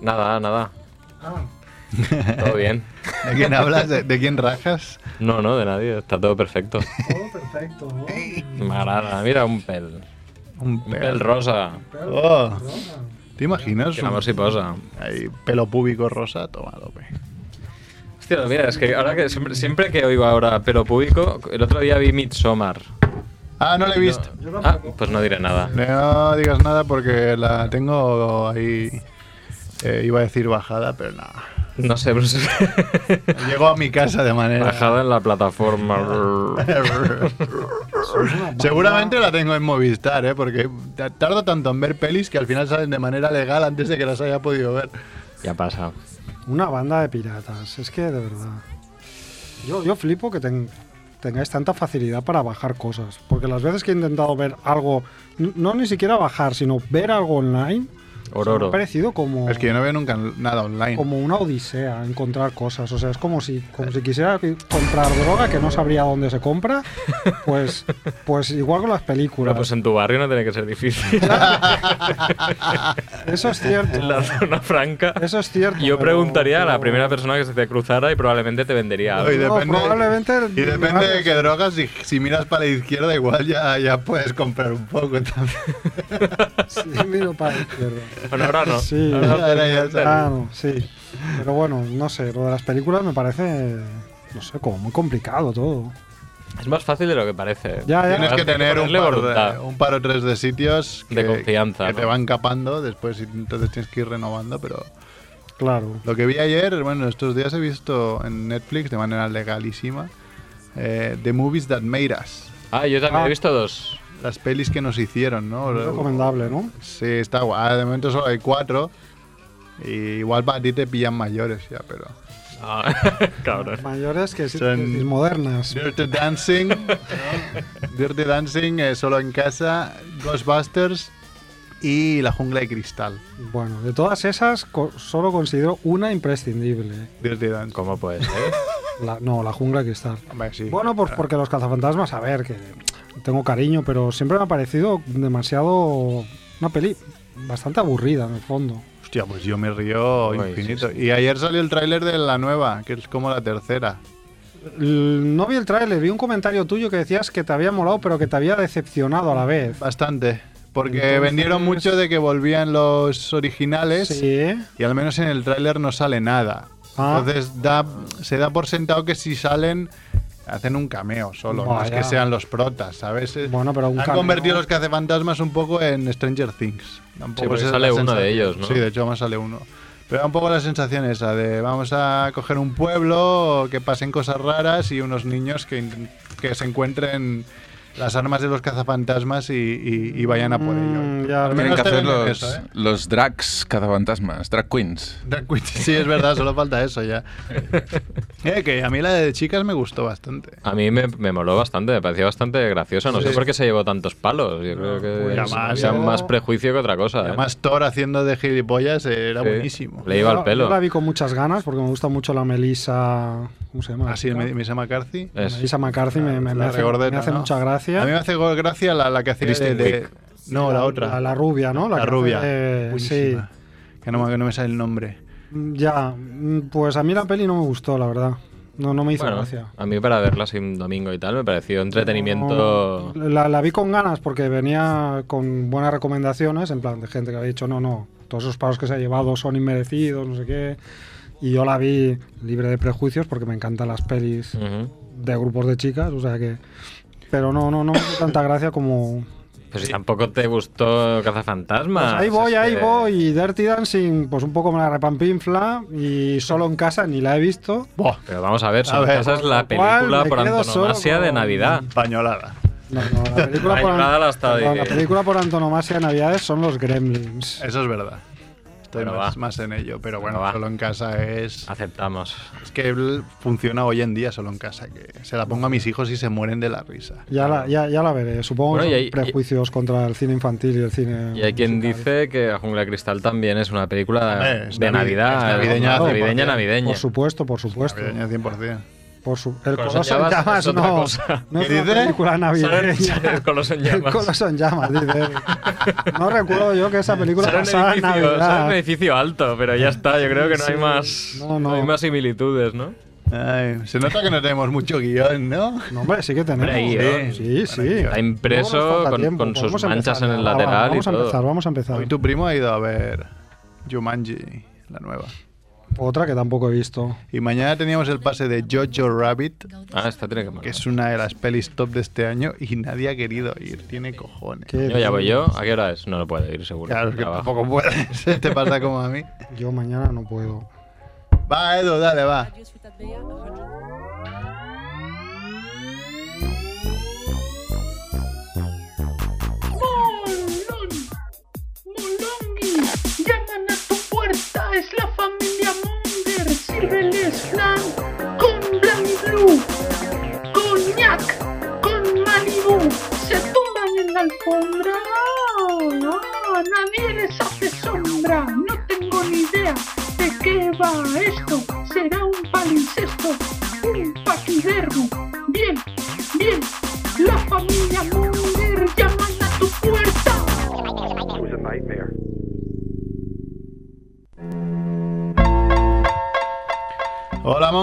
Nada, nada. Ah. Todo bien. ¿De quién hablas? ¿De, de quién rajas? No, no, de nadie. Está todo perfecto. Todo perfecto, agrada. Mira, un pel. Un Un pel rosa. Oh, ¿Te imaginas? Que amor si posa. Ahí, pelo púbico rosa, toma tope. Hostia, mira, es que ahora que siempre, siempre que oigo ahora pelo público, el otro día vi Midsommar. Ah, no lo he visto. Ah, pues no diré nada. No digas nada porque la tengo ahí. eh, iba a decir bajada, pero nada. No sé, pero Llegó a mi casa de manera. bajada en la plataforma. Seguramente la tengo en Movistar, ¿eh? porque ta- tardo tanto en ver pelis que al final salen de manera legal antes de que las haya podido ver. ya pasa. Una banda de piratas, es que de verdad. Yo, yo flipo que ten- tengáis tanta facilidad para bajar cosas. Porque las veces que he intentado ver algo, no ni siquiera bajar, sino ver algo online, me Ororo. ha parecido como, Es que yo no veo nunca nada online. como una odisea encontrar cosas. O sea, es como si, como si quisiera comprar droga que no sabría dónde se compra. Pues, pues igual con las películas. Bueno, pues en tu barrio no tiene que ser difícil. Eso es cierto. en la zona franca. Eso es cierto. Yo pero- preguntaría a la pero- primera persona que se te cruzara y probablemente te vendería algo. Y No, depende, probablemente y depende de qué drogas, si, si miras para la izquierda igual ya, ya puedes comprar un poco también. Sí, miro para la izquierda. Bueno, ahora no. Sí. Ahora Ahora ya está. Claro, sí. Pero bueno, no sé, lo de las películas me parece, no sé, como muy complicado todo. Es más fácil de lo que parece. Ya, ya. Tienes que tener un par, de, un par o tres de sitios que, De confianza, que ¿no? te van capando después y entonces tienes que ir renovando, pero Claro. lo que vi ayer, bueno, estos días he visto en Netflix de manera legalísima eh, The Movies That Made Us, Ah, yo también Ah. he visto dos. Las pelis que nos hicieron, ¿no? Muy recomendable, ¿no? Sí, está guay. De momento solo hay cuatro. Y igual para ti te pillan mayores ya, pero. Ah, cabrón. Mayores que sí, Son- modernas. Dirty Dancing. ¿no? Dirty Dancing, eh, solo en casa. Ghostbusters y La Jungla de Cristal. Bueno, de todas esas, co- solo considero una imprescindible. Dirty Dancing. ¿Cómo puede ser? La- no, la jungla de cristal. Hombre, sí. Bueno, pues porque los cazafantasmas, a ver, que tengo cariño, pero siempre me ha parecido demasiado. Una peli bastante aburrida en el fondo. Hostia, pues yo me río infinito. sí, Y ayer salió el tráiler de la nueva, que es como la tercera. No vi el tráiler, vi un comentario tuyo que decías que te había molado, pero que te había decepcionado a la vez. Bastante. Porque Entonces- vendieron mucho de que volvían los originales. Sí. Y al menos en el tráiler no sale nada. Ah. Entonces da, se da por sentado que si salen hacen un cameo solo, no es que sean los protas, ¿sabes? Bueno, pero un Han cameo- convertido los cazafantasmas un poco en Stranger Things. Tampoco es sale uno de ellos, ¿no? Sí, de hecho más sale uno. Pero da un poco la sensación esa de vamos a coger un pueblo, que pasen cosas raras y unos niños que, que se encuentren las armas de los cazafantasmas y, y- y vayan a por Mm, ello. ya, Al Tienen menos que te hacer venden los, eso, ¿eh? los drags cazafantasmas, drag queens. Drag queens. Sí, es verdad, solo falta eso ya. Eh, que a mí la de chicas me gustó bastante. A mí me, me moló bastante, me pareció bastante graciosa. No sé Sí. por qué se llevó tantos palos. Yo creo que pues, es- más prejuicio que otra cosa. ¿eh? Además, Thor haciendo de gilipollas eh, era Sí. buenísimo. Le iba al pelo. Yo la vi con muchas ganas porque me gusta mucho la Melissa. ¿Cómo se llama? Así, La Misa McCarthy. Es- Melissa McCarthy me, me- me La hace, me hace ¿no? mucha gracia. A mí me hace gracia la, la que hacía de, Kristen de-. No, la, otra. La, la rubia, ¿no? La que hace rubia. sí. Que no, me- que no me sale el nombre. Ya, mm, pues a mí la peli no me gustó, la verdad. No, no me hizo Bueno, gracia. a mí para verla un domingo y tal me pareció entretenimiento. No, la, la vi con ganas porque venía con buenas recomendaciones, en plan de gente que había dicho, no, no, todos esos paros que se ha llevado son inmerecidos, no sé qué. Y yo la vi libre de prejuicios porque me encantan las pelis de grupos de chicas, o sea que... Pero no, no, no me hizo tanta gracia como... Pues si tampoco te gustó Cazafantasmas. Pues ahí voy, es ahí que- voy. Y Dirty Dancing, pues un poco me la repampinfla. Y solo en casa ni la he visto. Pero vamos a ver, A son ver, casas con la película por antonomasia solo de Navidad. Pañolada. No, no, la película, por, la película por antonomasia de Navidades son los Gremlins. Eso es verdad. Estoy Bueno, más, más en ello. Pero bueno, solo en casa es. Aceptamos. Es que funciona hoy en día solo en casa. Que se la pongo a mis hijos y se mueren de la risa. Ya, la, ya, ya la veré. Supongo Bueno, que hay- prejuicios contra el cine infantil y el cine. Y hay quien musical. dice que La Jungla Cristal también es una película es de navi- Navidad. navideña navideña, 100%. navideña. Por supuesto, por supuesto. Navideña 100%. Por su, el Coloso en llamas no, no es ¿Qué una película navideña. el Coloso en El llamas. Coloso en llamas, dice. No recuerdo yo que esa película un, pasara en edificio, sale un edificio alto, pero ya está. Yo creo que no hay más, No, no. hay más similitudes, ¿no? Ay, se nota que no tenemos mucho guion, ¿no? No, hombre, sí que tenemos. Guión. Sí, sí. Está impreso con- tiempo, con sus manchas empezar en el ya. Va, va, lateral y Vamos a todo. empezar, vamos a empezar. Hoy tu primo ha ido a ver Jumanji, la nueva. Otra que tampoco he visto. Y mañana teníamos el pase de Jojo Rabbit, Ah, esta tiene que molar. que es una de las pelis top de este año y nadie ha querido ir. Tiene cojones. ¿Qué Yo ya voy yo. ¿A qué hora es? No lo puede ir, seguro. Claro, es que Trabajo. tampoco puedes. Te pasa como a mí. Yo mañana no puedo. Va, Edu, dale, va. Es la familia Munger, sírveles flan con Blanc Blue, coñac con Malibu, se tumban en la alfombra, ah, nadie les hace sombra, no tengo ni idea de qué va esto, será un palincesto,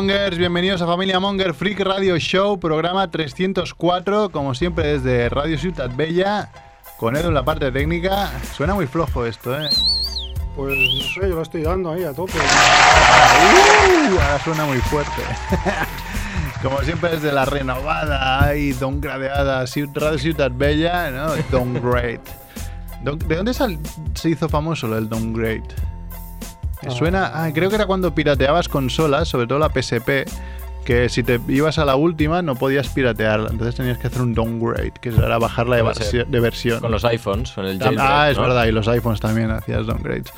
Mongers, bienvenidos a Familia Monger Freak Radio Show, programa 304, como siempre desde Radio Ciutat Bella, con Edu en la parte técnica. Suena muy flojo esto, ¿eh? Pues no sé, yo lo estoy dando ahí a tope. Uh, ahora suena muy fuerte. Como siempre desde la renovada y downgradeada Ciu- Radio Ciutat Bella, ¿no? Don- ¿De dónde se hizo famoso lo del downgrade? Ah. suena, ah, creo que era cuando pirateabas consolas, sobre todo la PSP, que si te ibas a la última no podías piratearla, entonces tenías que hacer un downgrade, que era bajarla de, versión- de versión. Con los iPhones, con el Ah, jailbreak, ah, es ¿no? verdad, y los iPhones también hacías downgrades.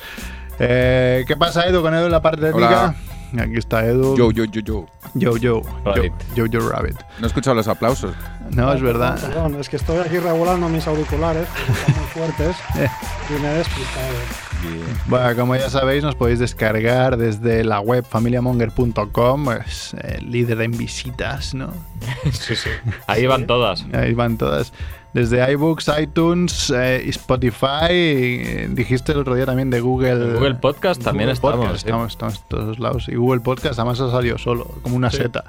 Eh, ¿Qué pasa, Edu, con Edu en la parte técnica? Aquí está Edu. Yo, yo, yo, yo. Yo, yo. Rabbit. Yo, yo, yo Rabbit. No he escuchado los aplausos. No, es verdad. Perdón, es que estoy aquí regulando mis auriculares, que están muy fuertes, Eh. y me he despistado. Bueno, como ya sabéis, nos podéis descargar desde la web familiamonger.com, es el líder en visitas, ¿no? Sí, sí. Ahí van todas. Ahí van todas. Desde iBooks, iTunes, eh, y Spotify, eh, dijiste el otro día también de Google. Google Podcast también Google estamos, Podcast, sí. estamos. Estamos en todos lados. Y Google Podcast además ha salido solo, como una Sí. seta.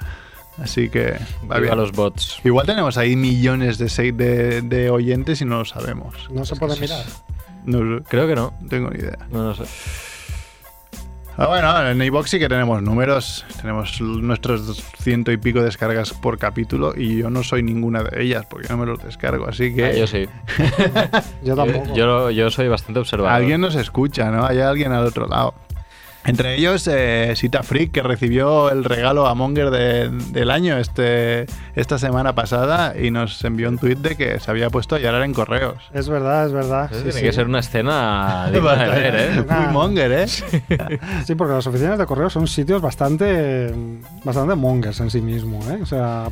Así que va bien. los bots. Igual tenemos ahí millones de, de, de oyentes y no lo sabemos. No se puede mirar. No, Creo que no. no tengo ni idea. No lo sé. Ah, bueno, en iBox sí que tenemos números. Tenemos nuestros ciento y pico descargas por capítulo y yo no soy ninguna de ellas porque no me los descargo. Así que Ah, yo sí. Yo tampoco. Yo, yo soy bastante observador. alguien nos escucha, ¿no? Hay alguien al otro lado. Entre ellos, eh, Sita Freak, que recibió el regalo a Monger de- del año este, esta semana pasada y nos envió un tuit de que se había puesto a llorar en correos. Es verdad, es verdad. Sí, tiene sí. que ser una escena de ver, ¿eh? Muy Monger, ¿eh? Sí, porque las oficinas de correo son sitios bastante, bastante mongers en sí mismo, ¿eh? O sea,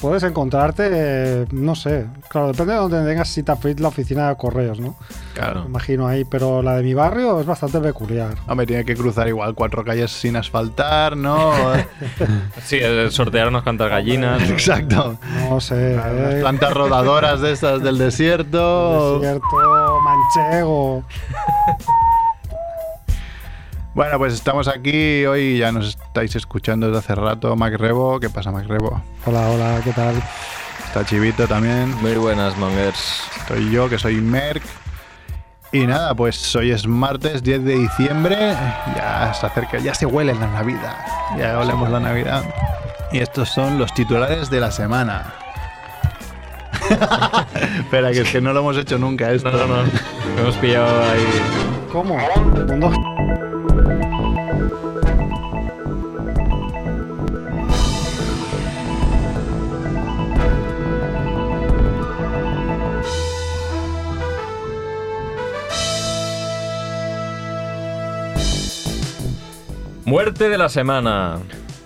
puedes encontrarte, eh, no sé, claro, depende de donde tengas cita fit la oficina de correos, ¿no? Claro. Me imagino ahí, pero la de mi barrio es bastante peculiar. Hombre, tiene que cruzar igual cuatro calles sin asfaltar, ¿no? Sí, sortear unas cuantas gallinas. Exacto. No sé, eh, plantas rodadoras de estas del desierto. desierto, manchego. Bueno, pues estamos aquí. Hoy ya nos estáis escuchando desde hace rato. Mac Rebo. ¿Qué pasa, Mac Rebo? Hola, hola, ¿qué tal? Está Chivito también. Muy buenas, mongers. Estoy yo, que soy Merck. Y nada, pues hoy es martes 10 de diciembre. Ya se acerca, ya se huele la Navidad. Ya olemos la Navidad. Y estos son los titulares de la semana. Espera, que es que no lo hemos hecho nunca esto. No, no, no. Hemos pillado ahí. ¿Cómo? Mundo- Muerte de la semana.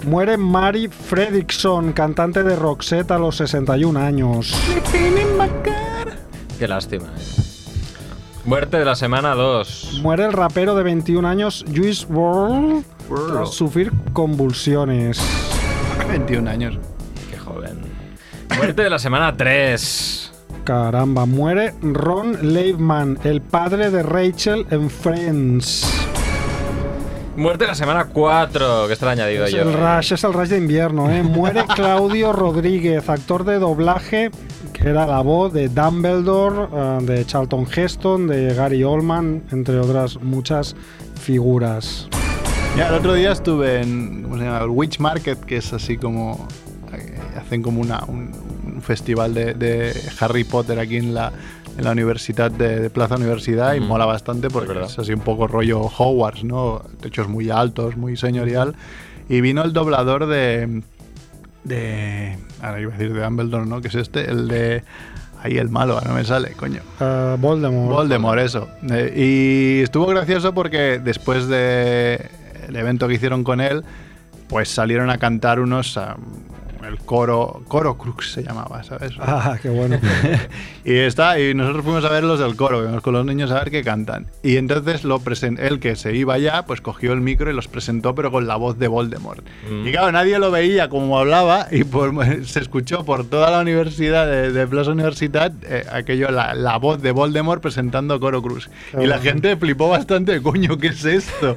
Muere Mari Fredriksson, cantante de Roxette a los 61 años. Qué lástima. eh. Muerte de la semana 2. Muere el rapero de 21 años, Juice WRLD, tras sufrir convulsiones. 21 años. Qué joven. Muerte de la semana 3. Caramba, muere Ron Leibman, el padre de Rachel en Friends. Muerte de la semana 4, que está añadido Es yo. el Rush, es el Rush de invierno, ¿eh? Muere Claudio Rodríguez, actor de doblaje, que era la voz de Dumbledore, eh, de Charlton Heston, de Gary Oldman, entre otras muchas figuras. Ya, el otro día estuve en ¿cómo se llama? el Witch Market, que es así como. eh, hacen como una, un, un festival de, de Harry Potter aquí en la, en la universidad de, de Plaza Universidad y mola bastante porque Es así un poco rollo Hogwarts, ¿no? Techos muy altos, muy señorial. Y vino el doblador de. de. Ahora iba a decir de Dumbledore, ¿no? Que es este, el de. Ahí el malo, no me sale, coño. Eh, Voldemort. Voldemort, eso. Eh, y estuvo gracioso porque después del evento que hicieron con él, pues salieron a cantar unos. El coro, coro Crux se llamaba, ¿sabes? Ah, qué bueno. Y está, y nosotros fuimos a ver los del coro, fuimos con los niños a ver qué cantan. Y entonces lo él que se iba ya, pues cogió el micro y los presentó, pero con la voz de Voldemort. Mm. Y claro, nadie lo veía como hablaba, y por- se escuchó por toda la universidad de, de Plaza Universidad eh, aquello, la, la voz de Voldemort presentando Coro Cruz. Qué y la gente flipó bastante, coño, ¿qué es esto?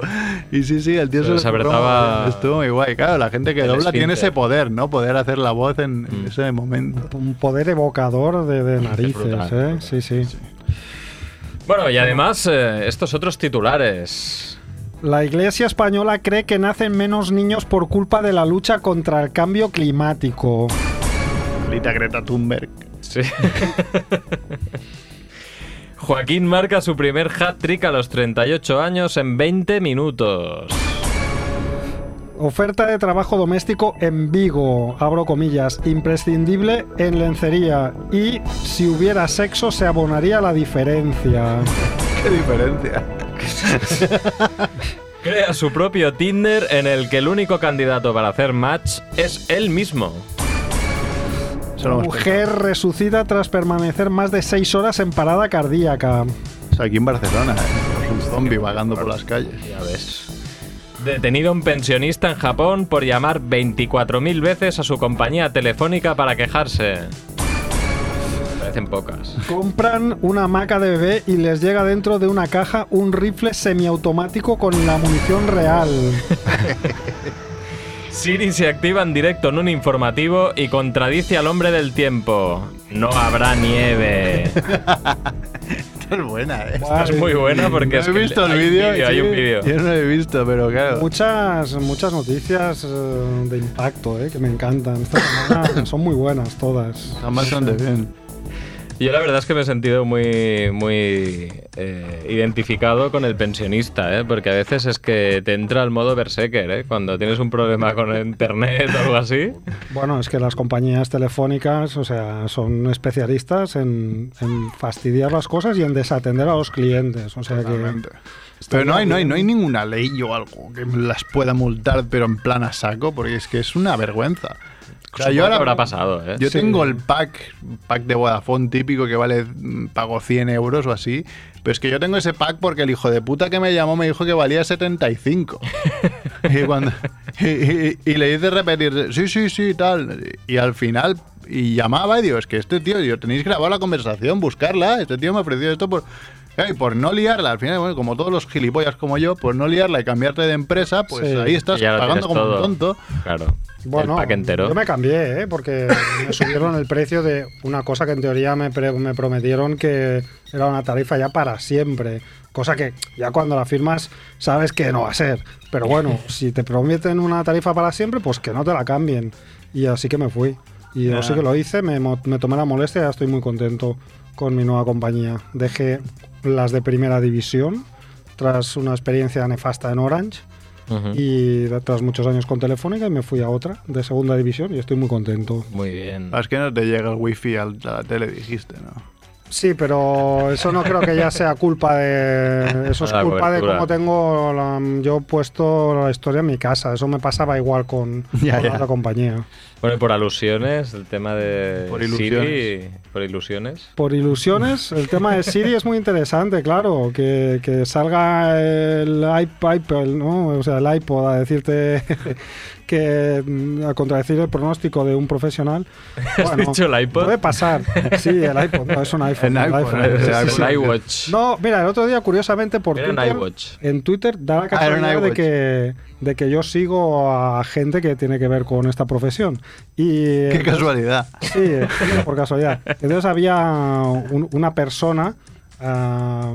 Y sí, sí, el tío se Pero lo se curró apretaba Estuvo muy guay. Claro, la gente que el dobla tiene ese poder, ¿no? Poder hacer la voz en, en Mm. ese momento. Un poder evocador de, de narices, brutal. ¿eh? Sí, sí. Bueno, y además, eh, estos otros titulares. La Iglesia española cree que nacen menos niños por culpa de la lucha contra el cambio climático. Maldita Greta Thunberg. Sí. Joaquín marca su primer hat-trick a los 38 años en 20 minutos. Oferta de trabajo doméstico en Vigo, abro comillas, imprescindible en lencería y si hubiera sexo se abonaría la diferencia. Qué diferencia. Crea su propio Tinder en el que el único candidato para hacer match es él mismo. Mujer resucita tras permanecer más de seis horas en parada cardíaca. O sea, aquí en Barcelona, ¿eh? Es un zombie vagando por las calles. Ya ves. Detenido un pensionista en Japón por llamar 24.000 veces a su compañía telefónica para quejarse. Parecen pocas. Compran una hamaca de bebé y les llega dentro de una caja un rifle semiautomático con la munición real. Siri se activa en directo en un informativo y contradice al hombre del tiempo. No habrá nieve. Esta es buena, ¿eh? Esta es muy buena porque no es he que visto el vídeo. hay un vídeo. Yo no he visto, pero claro. Muchas, muchas noticias eh, de impacto, eh, que me encantan. Esta semana son muy buenas todas. Están bastante bien. Yo la verdad es que me he sentido muy, muy eh, identificado con el pensionista, ¿eh? porque a veces es que te entra el modo berserker, ¿eh? cuando tienes un problema con el internet o algo así. Bueno, es que las compañías telefónicas, o sea, son especialistas en, en fastidiar las cosas y en desatender a los clientes. O sea que. Pero no hay, no, hay, no hay ninguna ley o algo que las pueda multar, pero en plan a saco, porque es que es una vergüenza. O sea, yo ahora habrá pasado, ¿eh? Yo Sí. tengo el pack, pack de Vodafone típico que vale, mm, pago 100 euros o así. Pero es que yo tengo ese pack porque el hijo de puta que me llamó me dijo que valía 75. y, cuando, y, y- y le hice repetir, sí, sí, sí, tal. Y al final, y llamaba y digo, es que este tío, yo tenéis grabado la conversación, buscarla. Este tío me ofreció esto por. Claro, Y por no liarla, al final, bueno, como todos los gilipollas como yo, por no liarla y cambiarte de empresa, pues Sí. ahí estás pagando como un tonto. Claro. Bueno, el pack entero. yo me cambié, ¿eh? porque me subieron el precio de una cosa que en teoría me, pre- me prometieron que era una tarifa ya para siempre. Cosa que ya cuando la firmas sabes que no va a ser. Pero bueno, si te prometen una tarifa para siempre, pues que no te la cambien. Y así que me fui. Y Ya. así que lo hice, me, me tomé la molestia y ya estoy muy contento con mi nueva compañía. Dejé las de primera división tras una experiencia nefasta en Orange Ujú. y tras muchos años con Telefónica y me fui a otra de segunda división y estoy muy contento. Muy bien. Es que no te llega el wifi a la tele, dijiste, ¿no? Sí, pero eso no creo que ya sea culpa de... Eso es La culpa de cómo tengo la- yo puesto la historia en mi casa. Eso me pasaba igual con, Ya, con ya. otra compañía. Bueno, y por alusiones, el tema de Por Siri, por ilusiones. Por ilusiones, el tema de Siri es muy interesante, claro. Que, que salga el iPod, ¿no? O sea, el iPod a decirte que mm, a contradecir el pronóstico de un profesional. ¿Has dicho el iPod? Puede pasar. Sí, el iPod, no, es un iPhone. El el iPhone, iPhone. el Sí, iPhone. sí. Un iWatch. No, mira, el otro día, curiosamente, por Era Twitter, iWatch. en Twitter da la casualidad de que, de que yo sigo a gente que tiene que ver con esta profesión. Y, Qué casualidad. Sí, eh, por casualidad. Entonces había un- una persona ah,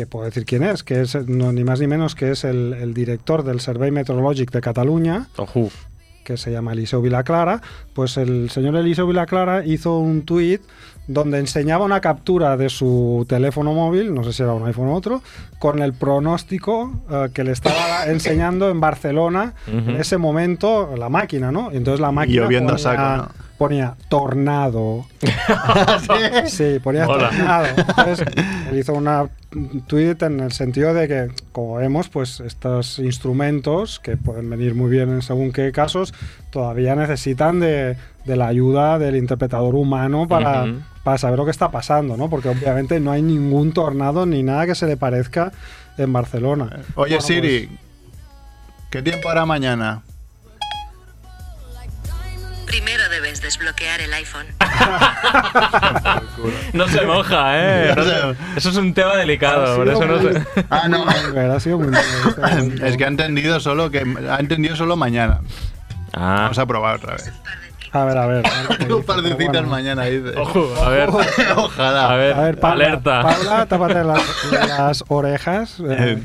que puedo decir quién es, que es no, ni más ni menos que es el, el director del Servei Meteorològic de Cataluña, Ojú. que se llama Eliseu Vilaclara, pues el señor Eliseu Vilaclara hizo un tuit donde enseñaba una captura de su teléfono móvil, no sé si era un iPhone o otro, con el pronóstico eh, que le estaba enseñando en Barcelona en ese momento la máquina, ¿no? Y Entonces la máquina Lloviendo a ponía, saco, ¿no? Ponía tornado. sí, ponía Mola. tornado. Entonces él hizo una tweet en el sentido de que, como vemos, pues estos instrumentos, que pueden venir muy bien en según qué casos, todavía necesitan de, de la ayuda del interpretador humano para, para saber lo que está pasando, ¿no? Porque obviamente no hay ningún tornado ni nada que se le parezca en Barcelona. Oye, Bueno, Siri, ¿qué tiempo hará mañana? Primero desbloquear el iPhone. No se moja, ¿eh? No sé. Eso es un tema delicado, por eso no se... Ah, no. Ha sido muy Es que ha entendido solo que ha entendido solo mañana. Ah, Vamos a probar otra vez. A ver, a ver. a ver qué Un par de citas bueno. mañana, dice. ojo, a ver. Ojalá. A ver, A ver, Paula, alerta. Paula, tápate las, las orejas. eh,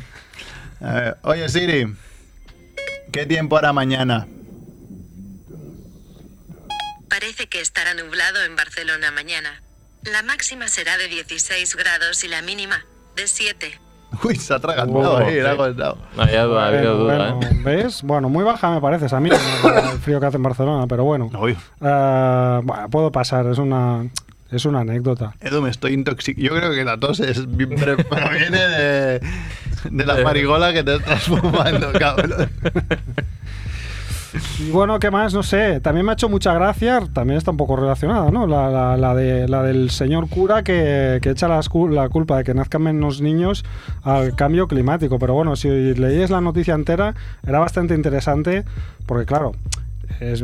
Eh, a ver, Oye, Siri, ¿qué tiempo hará mañana? Que estará nublado en Barcelona mañana. La máxima será de 16 grados y la mínima de 7. Uy, se ha atragantado Oh, ahí, ha. No había duda, había duda, bueno, ¿eh? ¿Ves? Bueno, muy baja me parece a mí el frío que hace en Barcelona, pero bueno. Uy, Eh, bueno, puedo pasar, es una, es una anécdota. Edu, me estoy intoxicando. Yo creo que la tos es bien pre- pero viene de, de la marigola que te estás fumando, cabrón. Y bueno, ¿qué más? No sé. También me ha hecho mucha gracia, también está un poco relacionada, ¿no? La, de, la del señor cura que, que echa la culpa de que nazcan menos niños al cambio climático. Pero bueno, si leíes la noticia entera, era bastante interesante, porque claro, es,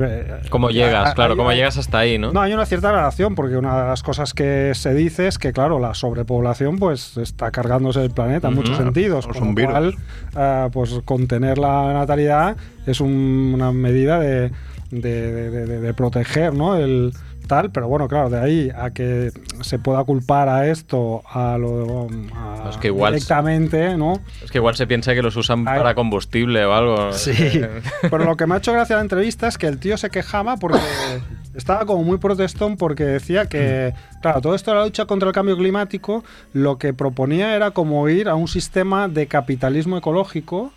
¿Cómo llegas? hay- Claro, hay- ¿cómo hay- llegas hasta ahí, no? No, hay una cierta relación, porque una de las cosas que se dice es que, claro, la sobrepoblación pues está cargándose el planeta en muchos sentidos. Es Con un lo virus. cual, ah, pues contener la natalidad es un- una medida de, de- de- de- de proteger, ¿no? El tal, pero bueno, claro, de ahí a que se pueda culpar a esto a lo a- Es que igual- directamente, ¿no? Es que igual se piensa que los usan Ay. para combustible o algo. Sí, pero lo que me ha hecho gracia la entrevista es que el tío se quejaba porque estaba como muy protestón porque decía que, claro, todo esto de la lucha contra el cambio climático, lo que proponía era como ir a un sistema de capitalismo ecológico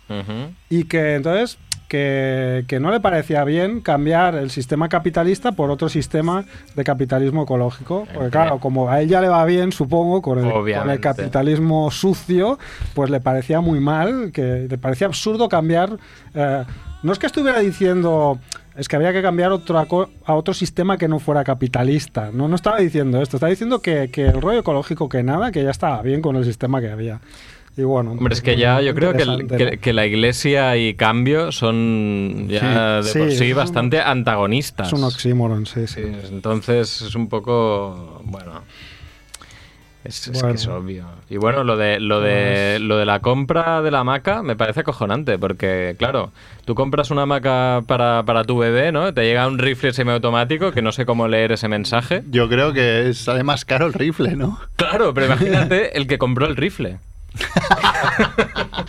y que entonces que, que no le parecía bien cambiar el sistema capitalista por otro sistema de capitalismo ecológico. Porque claro, como a él ya le va bien, supongo, con el, con el capitalismo sucio, pues le parecía muy mal, que le parecía absurdo cambiar... eh, no es que estuviera diciendo... Es que había que cambiar otra co- a otro sistema que no fuera capitalista. No, no estaba diciendo esto. Estaba diciendo que, que el rollo ecológico que nada, que ya estaba bien con el sistema que había. Y bueno, Hombre, es que ya yo creo que, el- que, la iglesia y cambio son ya Sí. de por Sí, bastante antagonistas. Es un oxímoron, sí, sí. Sí, entonces es un poco. Bueno. Es, es Bueno. que es obvio. Y bueno, lo de, lo, de, lo de la compra de la hamaca me parece acojonante, porque, claro, tú compras una hamaca para, para tu bebé, ¿no? Te llega un rifle semiautomático que no sé cómo leer ese mensaje. Yo creo que sale más caro el rifle, ¿no? Claro, pero imagínate el que compró el rifle.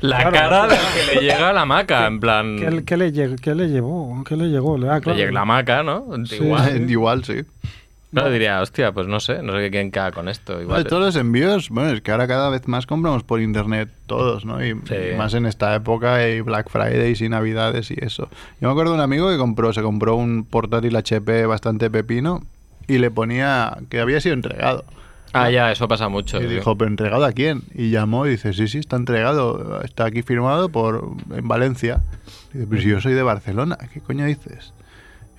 la Claro. cara del que le llega a la hamaca, en plan. ¿Qué, qué le, qué le llevó? ¿Qué le llegó? Ah, le llega la hamaca, ¿no? Sí. Igual. Igual, sí. Claro, diría, hostia, pues no sé, no sé quién queda con esto. No, Igual. de todos los envíos, bueno, es que ahora cada vez más compramos por internet todos, ¿no? Y Sí. más en esta época y Black Fridays y Navidades y eso. Yo me acuerdo de un amigo que compró, se compró un portátil HP bastante pepino y le ponía que había sido entregado. Ah, ya, eso pasa mucho. Y dijo, ¿pero entregado a quién? Y llamó y dice, sí, sí, está entregado, está aquí firmado por en Valencia. Y dice, pero si yo soy de Barcelona, ¿qué coño dices?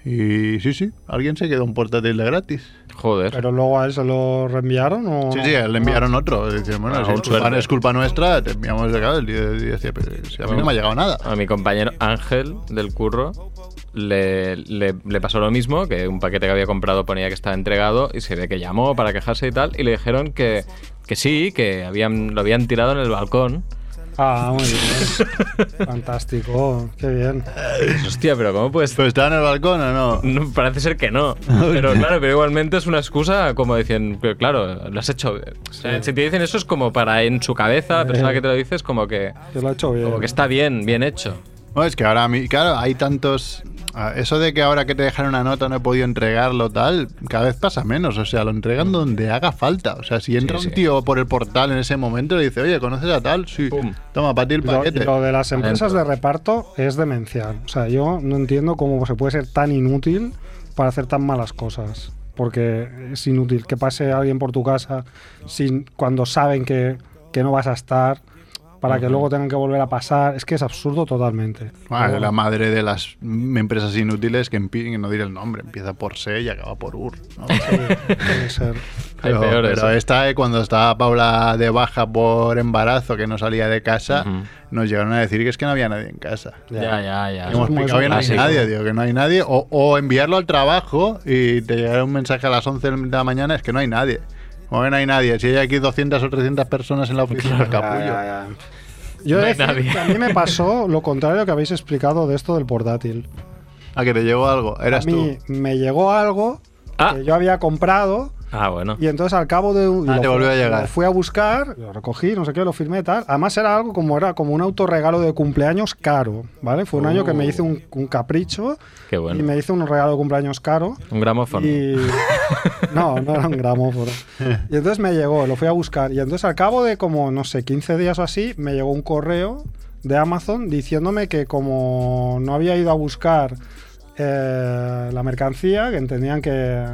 Y sí, sí, alguien se quedó un portátil de gratis. Joder. Pero luego a él se lo reenviaron o. Sí, sí, le enviaron otro. Dicen, bueno, Ah, si es culpa, es culpa nuestra, te enviamos el regalo. Y y decía, pero si a mí no me ha llegado nada. A mi compañero Ángel del curro le, le- le pasó lo mismo, que un paquete que había comprado ponía que estaba entregado y se ve que llamó para quejarse y tal, y le dijeron que, que sí, que habían, lo habían tirado en el balcón. Ah, muy bien. Fantástico. Qué bien. Dices, Hostia, pero ¿cómo puedes...? ¿Pero estaba en el balcón o no? No, parece ser que no. Pero claro, pero igualmente es una excusa como dicen, que, claro, lo has hecho. O sea, Si te dicen eso es como para en su cabeza, la persona que te lo dice es como que, Que lo ha hecho bien. como que está bien, bien hecho. No, es que ahora, a mí- claro, hay tantos... ah, Eso de que ahora que te dejan una nota no he podido entregarlo, tal, cada vez pasa menos. O sea, lo entregan donde haga falta. O sea, si entra Sí, un sí. tío por el portal en ese momento y le dice, oye, ¿conoces a tal? Sí. Pum. Toma, para ti el lo, paquete. lo de las empresas Adentro. de reparto es demencial. O sea, yo no entiendo cómo se puede ser tan inútil para hacer tan malas cosas. Porque es inútil que pase alguien por tu casa sin, cuando saben que, que no vas a estar, para que luego tengan que volver a pasar. Es que es absurdo totalmente. Ah, la madre de las empresas inútiles que, no diré el nombre, empieza por C y acaba por UR. ¿no? puede ser. Hay Pero, peores, pero ¿eh? esta, eh, cuando estaba Paula de baja por embarazo, que no salía de casa, nos llegaron a decir que es que no había nadie en casa. Ya, ya, ya. Hemos explicado que no hay nadie, digo, que no hay nadie. O, o enviarlo al trabajo y te llegará un mensaje a las 11 de la mañana, es que no hay nadie. Que no hay nadie. Si hay aquí 200 o 300 personas en la oficina, el capullo. Ya, ya, ya. Yo No decir nadie. a mí me pasó lo contrario que habéis explicado de esto del portátil. A que te llegó algo. A Eras mí tú. me llegó algo Ah. que yo había comprado Ah, bueno. y entonces al cabo de un... Ah, te volvió a llegar. Lo fui a buscar, lo recogí, no sé qué, lo firmé y tal. Además era algo como era como un autorregalo de cumpleaños caro, ¿vale? Fue un año que me hice un, un capricho Qué bueno. y me hice un regalo de cumpleaños caro. Un gramófono. Y... No, no era un gramófono. Y entonces me llegó, lo fui a buscar. Y entonces al cabo de como, no sé, 15 días o así, me llegó un correo de Amazon diciéndome que como no había ido a buscar eh, la mercancía, que entendían que,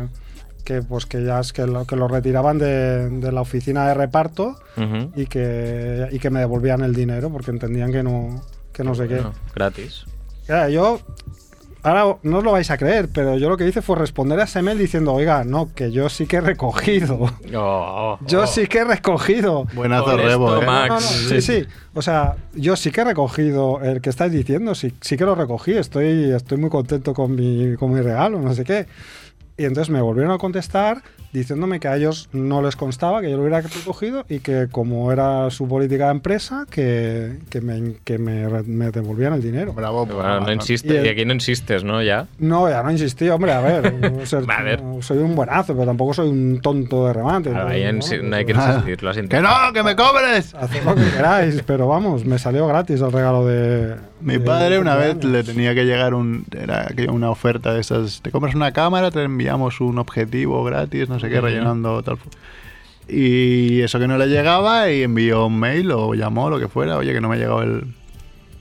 que, pues que ya es que lo, que lo retiraban de, de la oficina de reparto Ujú. y que, y que me devolvían el dinero porque entendían que no, que no sé qué. Bueno, gratis. Claro, yo. Ahora no os lo vais a creer, pero yo lo que hice fue responder a ese mail diciendo, oiga, no, que yo sí que he recogido. Oh, Yo oh. sí que he recogido. Buenazo rebo, esto, ¿eh? Max. No, no, sí, sí. O sea, yo sí que he recogido el que estáis diciendo, sí, sí que lo recogí, estoy, estoy muy contento con mi, con mi regalo, no sé qué. Y entonces me volvieron a contestar diciéndome que a ellos no les constaba que yo lo hubiera recogido y que como era su política de empresa, que, que, me, que me, devolvían el dinero. Bravo. Bueno, no Amazon. insiste, Y el- y aquí no insistes, ¿no? Ya. No, ya no insistí, hombre, a ver. no ser- A ver. no, soy un buenazo, pero tampoco soy un tonto de remate. Claro, ¿no? ¿no? no hay que insistir, lo has ¡Que no! ¡Que me cobres! Haced lo que queráis, pero vamos, me salió gratis el regalo de. Mi padre una vez le tenía que llegar un, era una oferta de esas. Te compras una cámara, te enviamos un objetivo gratis, no sé qué, rellenando tal. Y eso que no le llegaba y envió un mail o llamó, lo que fuera. Oye, que no me ha llegado el.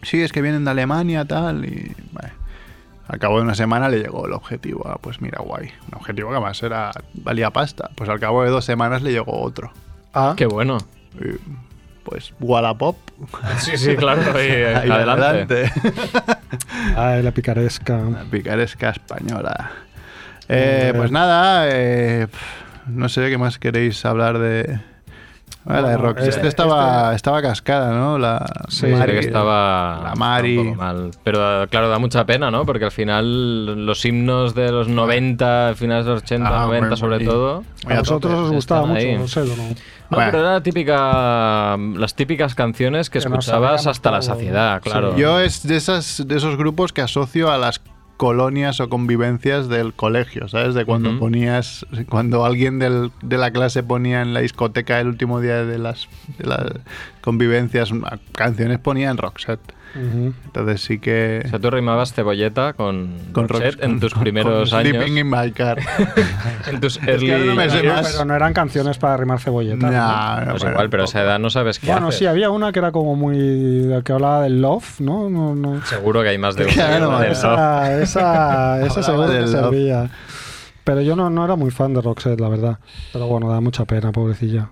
Sí, es que vienen de Alemania, tal. Y. bueno, al cabo de una semana le llegó el objetivo. Ah, pues mira, guay. Un objetivo que además era, valía pasta. Pues al cabo de dos semanas le llegó otro. Ah, Qué bueno. Y, pues Wallapop. Sí, sí, claro. eh, Ahí adelante. ay, la picaresca. La picaresca española. Eh, Eh. pues nada, eh, no sé qué más queréis hablar de. Ah, la de Rock. este- Este estaba, estaba cascada, ¿no? La Sí, Mari, que estaba, La Mari. estaba un poco mal. Pero claro, da mucha pena, ¿no? Porque al final los himnos de los 90, finales de los 80, Ah, 90 muy- sobre todo. ¿A vosotros os gustaba mucho? ahí. No sé, no. No, Bueno. pero era la típica, las típicas canciones que escuchabas hasta la saciedad, Sí. claro. Yo es de, esas, de esos grupos que asocio a las colonias o convivencias del colegio, ¿sabes? De cuando ponías, cuando alguien del- de la clase ponía en la discoteca el último día de las, de las convivencias canciones, ponía en Roxette. Entonces sí que... O sea, tú rimabas cebolleta con, con Roxette en tus con- primeros con años. Sleeping in my car. En tus que no me sé years. más. Pero no eran canciones para rimar cebolleta. ¿no? Nah, no, Pues pero igual, pero a esa edad no sabes qué Bueno, haces. sí, había una que era como muy. que hablaba del love, ¿no? no, no. Seguro que hay más de una. Claro. Esa, esa, esa seguro que love. Pero yo no, no era muy fan de Roxette, la verdad. Pero bueno, da mucha pena, pobrecilla.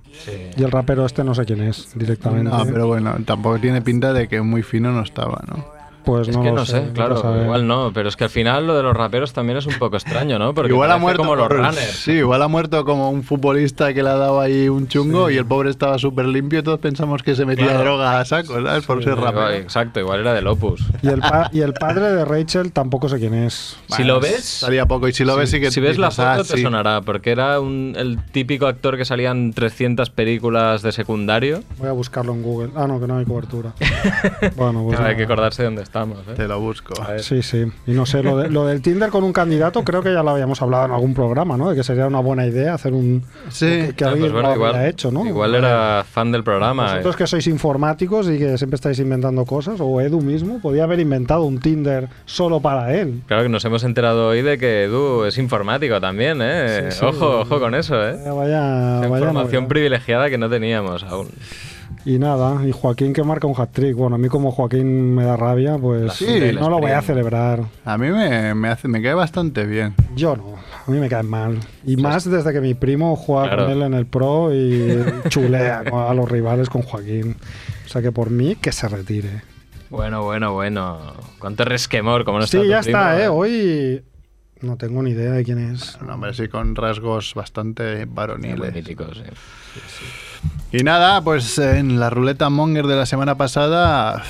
Y el rapero este no sé quién es, directamente. No, pero bueno, tampoco tiene pinta de que muy fino no estaba, ¿no? Pues Es no que lo no sé, claro, igual no, pero es que al final lo de los raperos también es un poco extraño, ¿no? Porque igual ha muerto como los runners. Sí, igual ha muerto como un futbolista que le ha dado ahí un chungo y el pobre estaba súper limpio y todos pensamos que se metía Claro. droga a saco, ¿sabes? Por ser Igual, rapero. exacto, igual era del Opus. Y el, pa- y el padre de Rachel tampoco sé quién es. si lo ves, Salía poco y si lo ves sí que si ves la ah, foto te sí. sonará, porque era un- el típico actor que salía en 300 películas de secundario. Voy a buscarlo en Google. Ah, no, que no hay cobertura. bueno, pues Claro, hay que acordarse de dónde estamos. ¿eh? Te lo busco. Sí, sí. Y no sé, lo, de- lo del Tinder con un candidato creo que ya lo habíamos hablado en algún programa, ¿no? De que sería una buena idea hacer un... Sí. que, que Ah, alguien pues bueno, lo igual, hubiera hecho, ¿no? igual era fan del programa. eh. Vosotros que sois informáticos y que siempre estáis inventando cosas, o Edu mismo, podía haber inventado un Tinder solo para él. Claro que nos hemos enterado hoy de que Edu es informático también, ¿eh? Sí, sí. ojo, ojo con eso, ¿eh? Vaya, vaya, Esa vaya información privilegiada que no teníamos aún. Y nada, y Joaquín que marca un hat-trick. Bueno, a mí como Joaquín me da rabia, pues Sí, no lo voy a celebrar. A mí me, me, hace, me cae bastante bien. Yo no, a mí me caen mal. Y más desde que mi primo juega Claro. con él en el Pro y chulea a los rivales con Joaquín. O sea que por mí, que se retire. Bueno, bueno, bueno. Cuánto resquemor, como no Sí, está ya tu primo, está, ¿eh? Hoy no tengo ni idea de quién es. Un hombre así con rasgos bastante Muy varoniles. míticos, sí. Y nada, pues en la ruleta Monger de la semana pasada.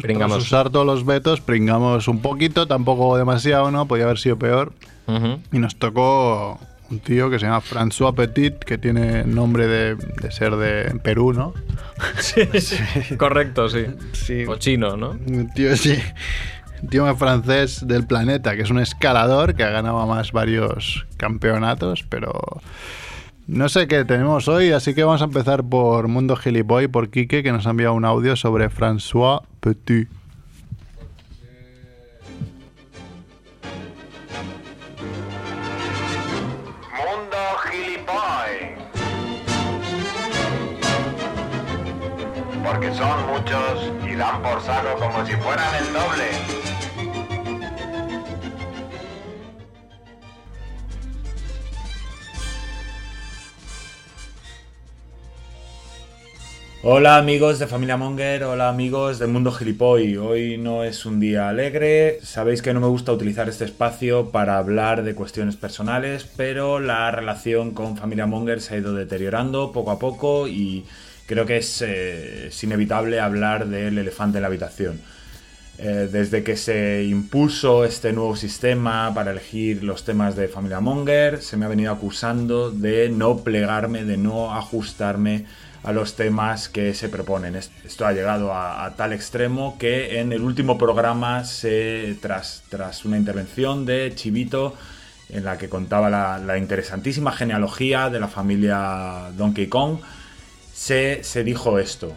Pringamos. Tras usar todos los vetos, pringamos un poquito, tampoco demasiado, ¿no? Podía haber sido peor. Ujú. Y nos tocó un tío que se llama François Petit, que tiene nombre de, de ser de Perú, ¿no? Correcto, sí. Sí. O chino, ¿no? Un tío, sí. Un tío francés del planeta, que es un escalador que ha ganado más varios campeonatos, pero no sé qué tenemos hoy, así que vamos a empezar por Mundo Gilipoy, por Quique, que nos ha enviado un audio sobre François Petit. Mundo Gilipoy. Porque son muchos y dan por saco como si fueran el doble. Hola amigos de Familia Monger, hola amigos del Mundo Gilipoy. Hoy no es un día alegre, sabéis que no me gusta utilizar este espacio para hablar de cuestiones personales, pero la relación con Familia Monger se ha ido deteriorando poco a poco y creo que es, eh, inevitable hablar del elefante en la habitación. Eh, desde que se impuso este nuevo sistema para elegir los temas de Familia Monger, se me ha venido acusando de no plegarme, de no ajustarme a los temas que se proponen. Es- Esto ha llegado a, a tal extremo que en el último programa, se, tras, tras una intervención de Chivito, en la que contaba la, la interesantísima genealogía de la familia Donkey Kong, se, se dijo esto.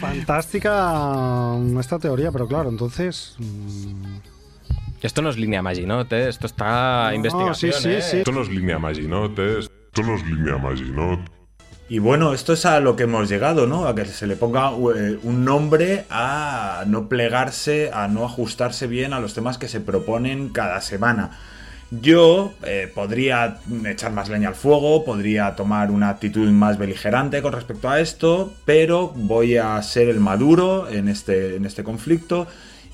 Fantástica mm, esta teoría, pero claro, entonces... mm, Esto no es línea Maggi, ¿no? Te- Esto está No, investigación, sí, sí, ¿eh? sí. Esto no es línea Maginote, esto no es línea Maginote. Y bueno, esto es a lo que hemos llegado, ¿no? A que se le ponga eh, un nombre a no plegarse, a no ajustarse bien a los temas que se proponen cada semana. Yo eh, podría echar más leña al fuego, podría tomar una actitud más beligerante con respecto a esto, pero voy a ser el maduro en este, en este conflicto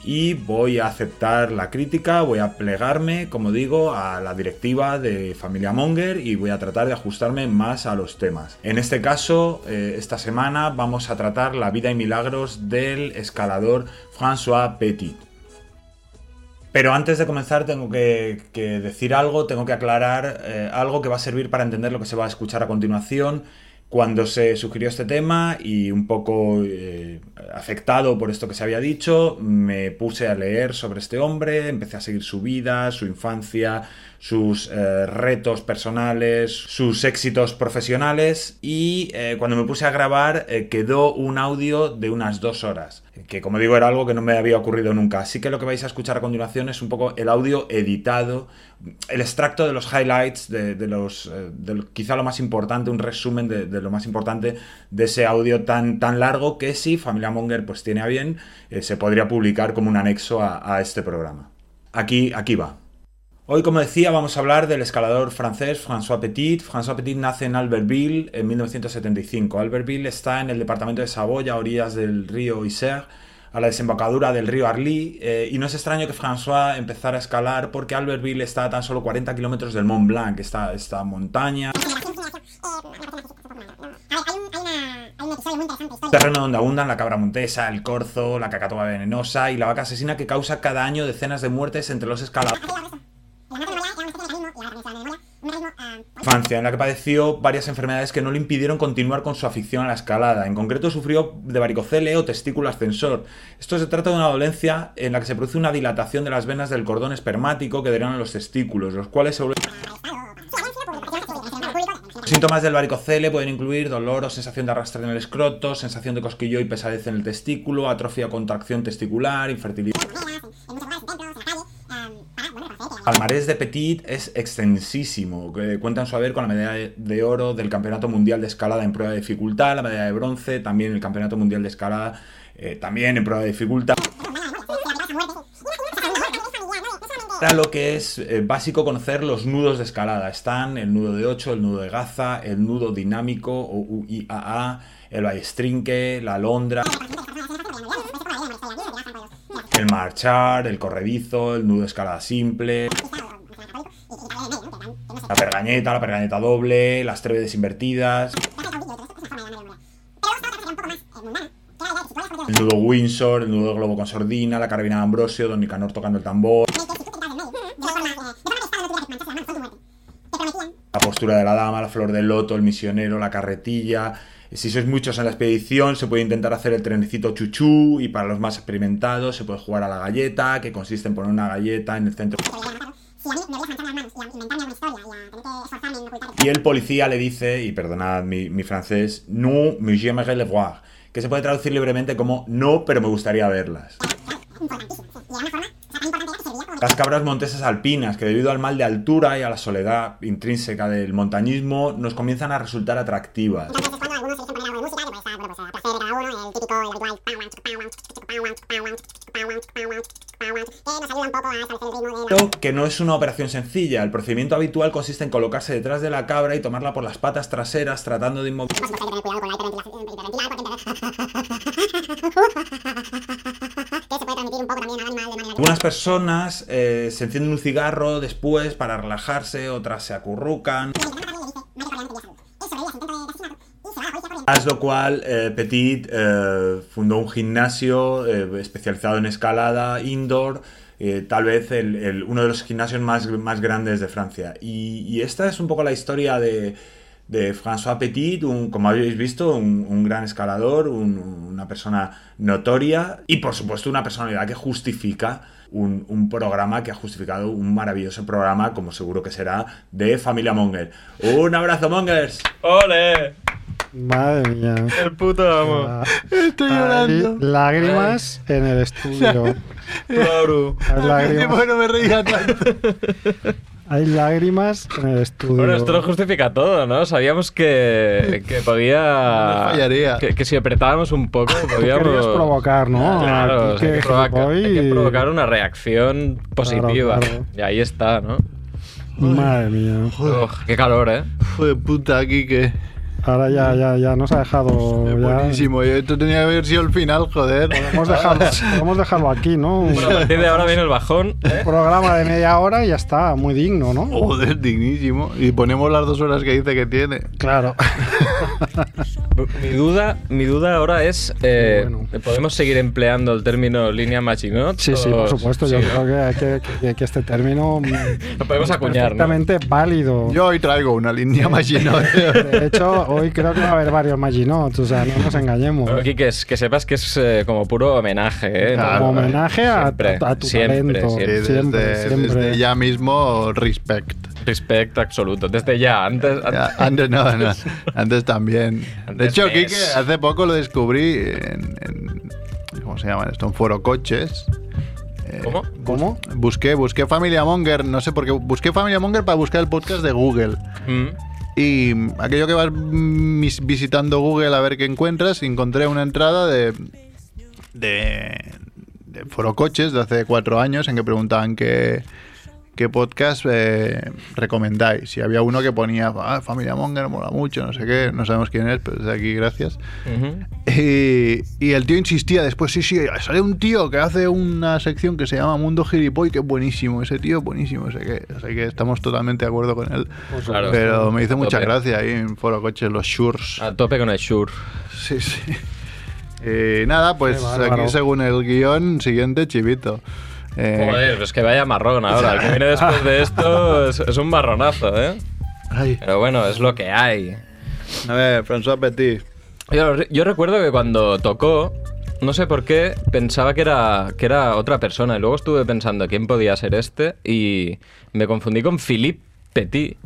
y voy a aceptar la crítica, voy a plegarme, como digo, a la directiva de Familia Monger y voy a tratar de ajustarme más a los temas. En este caso, eh, esta semana vamos a tratar la vida y milagros del escalador François Petit. Pero antes de comenzar tengo que, decir algo, tengo que aclarar eh, algo que va a servir para entender lo que se va a escuchar a continuación. Cuando se sugirió este tema y un poco eh, afectado por esto que se había dicho, me puse a leer sobre este hombre, empecé a seguir su vida, su infancia, sus eh, retos personales, sus éxitos profesionales y eh, cuando me puse a grabar quedó un audio de unas dos horas, que como digo era algo que no me había ocurrido nunca. Así que lo que vais a escuchar a continuación es un poco el audio editado, el extracto de los highlights, de, los, eh, quizá lo más importante, un resumen de, de lo más importante de ese audio tan, tan largo que si Familia Monger pues tiene a bien, eh, se podría publicar como un anexo a, a este programa. Aquí, aquí va. Hoy, como decía, vamos a hablar del escalador francés François Petit. François Petit nace en Albertville en 1975. Albertville está en el departamento de Saboya, a orillas del río Isère, a la desembocadura del río Arly, eh, y no es extraño que François empezara a escalar porque Albertville está a tan solo 40 kilómetros del Mont Blanc, esta, esta montaña. Terreno donde abundan la cabra montesa, el corzo, la cacatoa venenosa y la vaca asesina que causa cada año decenas de muertes entre los escaladores. Francia, en la que padeció varias enfermedades que no le impidieron continuar con su afición a la escalada. En concreto sufrió de varicocele o testículo ascensor. Esto se trata de una dolencia en la que se produce una dilatación de las venas del cordón espermático que derivan a los testículos, los cuales se vuelven... Síntomas del varicocele pueden incluir dolor o sensación de arrastre en el escroto, sensación de cosquillo y pesadez en el testículo, atrofia o contracción testicular, infertilidad. Palmarés de Petit es extensísimo. que Cuenta en su haber con la medalla de- de oro del Campeonato Mundial de Escalada en prueba de dificultad, la medalla de bronce, también el Campeonato Mundial de Escalada, eh, también en prueba de dificultad. Para lo que es eh, básico conocer los nudos de escalada. Están el nudo de 8, el nudo de Gaza, el nudo dinámico o UIAA, el ballestrinque, la alondra, el marchar, el corredizo, el nudo de escalada simple, la pergañeta, la pergañeta doble, las trevedes invertidas, el nudo Windsor, el nudo globo con sordina, la carabina de Ambrosio, Don Nicanor tocando el tambor. La postura de la dama, la flor del loto, el misionero, la carretilla. Si sois muchos en la expedición, se puede intentar hacer el trenecito chuchú y para los más experimentados se puede jugar a la galleta, que consiste en poner una galleta en el centro. Y el policía le dice, y perdonad mi, mi francés, no me voir, que se puede traducir libremente como no, pero me gustaría verlas. Las cabras montesas alpinas, que debido al mal de altura y a la soledad intrínseca del montañismo, nos comienzan a resultar atractivas. Que no es una operación sencilla. El procedimiento habitual consiste en colocarse detrás de la cabra y tomarla por las patas traseras tratando de inmovilizar. Algunas personas eh, se encienden un cigarro después para relajarse, otras se acurrucan. Tras lo cual, eh, Petit eh, fundó un gimnasio eh, especializado en escalada indoor, eh, tal vez el- el- uno de los gimnasios más, más grandes de Francia. Y, y esta es un poco la historia de, de François Petit, un- como habéis visto, un, un gran escalador, un- una persona notoria y por supuesto una personalidad que justifica un, un programa que ha justificado un maravilloso programa, como seguro que será, de Familia Monger. ¡Un abrazo, Mongers! ¡Ole! Madre mía. El puto amo. Ah, Estoy llorando. lágrimas en el estudio. Claro. Hay lágrimas, Bueno, me reía tanto. hay lágrimas en el estudio. Bueno, esto lo justifica todo, ¿no? Sabíamos que, que podía. No fallaría. Que, que si apretábamos un poco, podíamos. querías provocar, ¿no? Claro, Aquí hay, que que provocar, hay que provocar una reacción positiva. claro. Y ahí está, ¿no? Madre mía. Uf, qué calor, ¿eh? Hijo de puta, aquí que. Ahora ya, ya, ya nos ha dejado. Ya. Buenísimo. y Esto tenía que haber sido el final, joder. Podemos dejarlo, podemos dejarlo aquí, ¿no? Un Bueno, a partir de ahora viene el bajón. ¿eh? programa de media hora y ya está, muy digno, ¿no? Joder, dignísimo. Y ponemos las dos horas que dice que tiene. Claro. Mi duda, mi duda ahora es: eh, Bueno. ¿podemos seguir empleando el término línea Maginot? Sí, sí, por supuesto. Yo sí, ¿no? creo que, hay que, que- que este término Lo podemos es acuñar, ¿no? perfectamente válido. Yo hoy traigo una línea de... De hecho, hoy creo que va a haber varios Maginots, o sea, no nos engañemos. Aquí que, es- que sepas que es eh, como puro homenaje, ¿eh? Claro, Como homenaje a, siempre, a- a tu siempre, talento. siempre. Sí, Siempre, desde, siempre. desde ya mismo, respect. Respecto absoluto. Desde ya, antes. Antes no, no, antes también. De hecho, mes. Kike, hace poco lo descubrí en, en- ¿cómo se llaman esto? En Foro Coches. Eh, ¿Cómo? ¿Cómo? Busqué, busqué Familia Monger, no sé por qué, busqué Familia Monger para buscar el podcast de Google. Mm. Y aquello que vas visitando Google a ver qué encuentras, encontré una entrada de, de, de Foro Coches de hace cuatro años en que preguntaban qué, qué podcast eh, recomendáis. Y había uno que ponía, ah, Familia Monger mola mucho, no sé qué, no sabemos quién es, pero desde aquí gracias. Y, y el tío insistía después, sí, sí, sale un tío que hace una sección que se llama Mundo Gilipoy, que es buenísimo, ese tío buenísimo, sé que, así que estamos totalmente de acuerdo con él. Claro. Pero me hizo mucha tope. gracia ahí en Foro Coches, los Shures. A tope con el Shure. Sí, sí. Eh, nada, pues aquí según el guion, siguiente, Chivito. Eh, Joder, pues que vaya marrón ahora. El que viene después de esto es, es un marronazo, ¿eh? ay, Pero bueno, es lo que hay. a ver, François Petit. Yo, yo recuerdo que cuando tocó, no sé por qué, pensaba que era, que era otra persona. Y luego estuve pensando quién podía ser este y me confundí con Philippe Petit.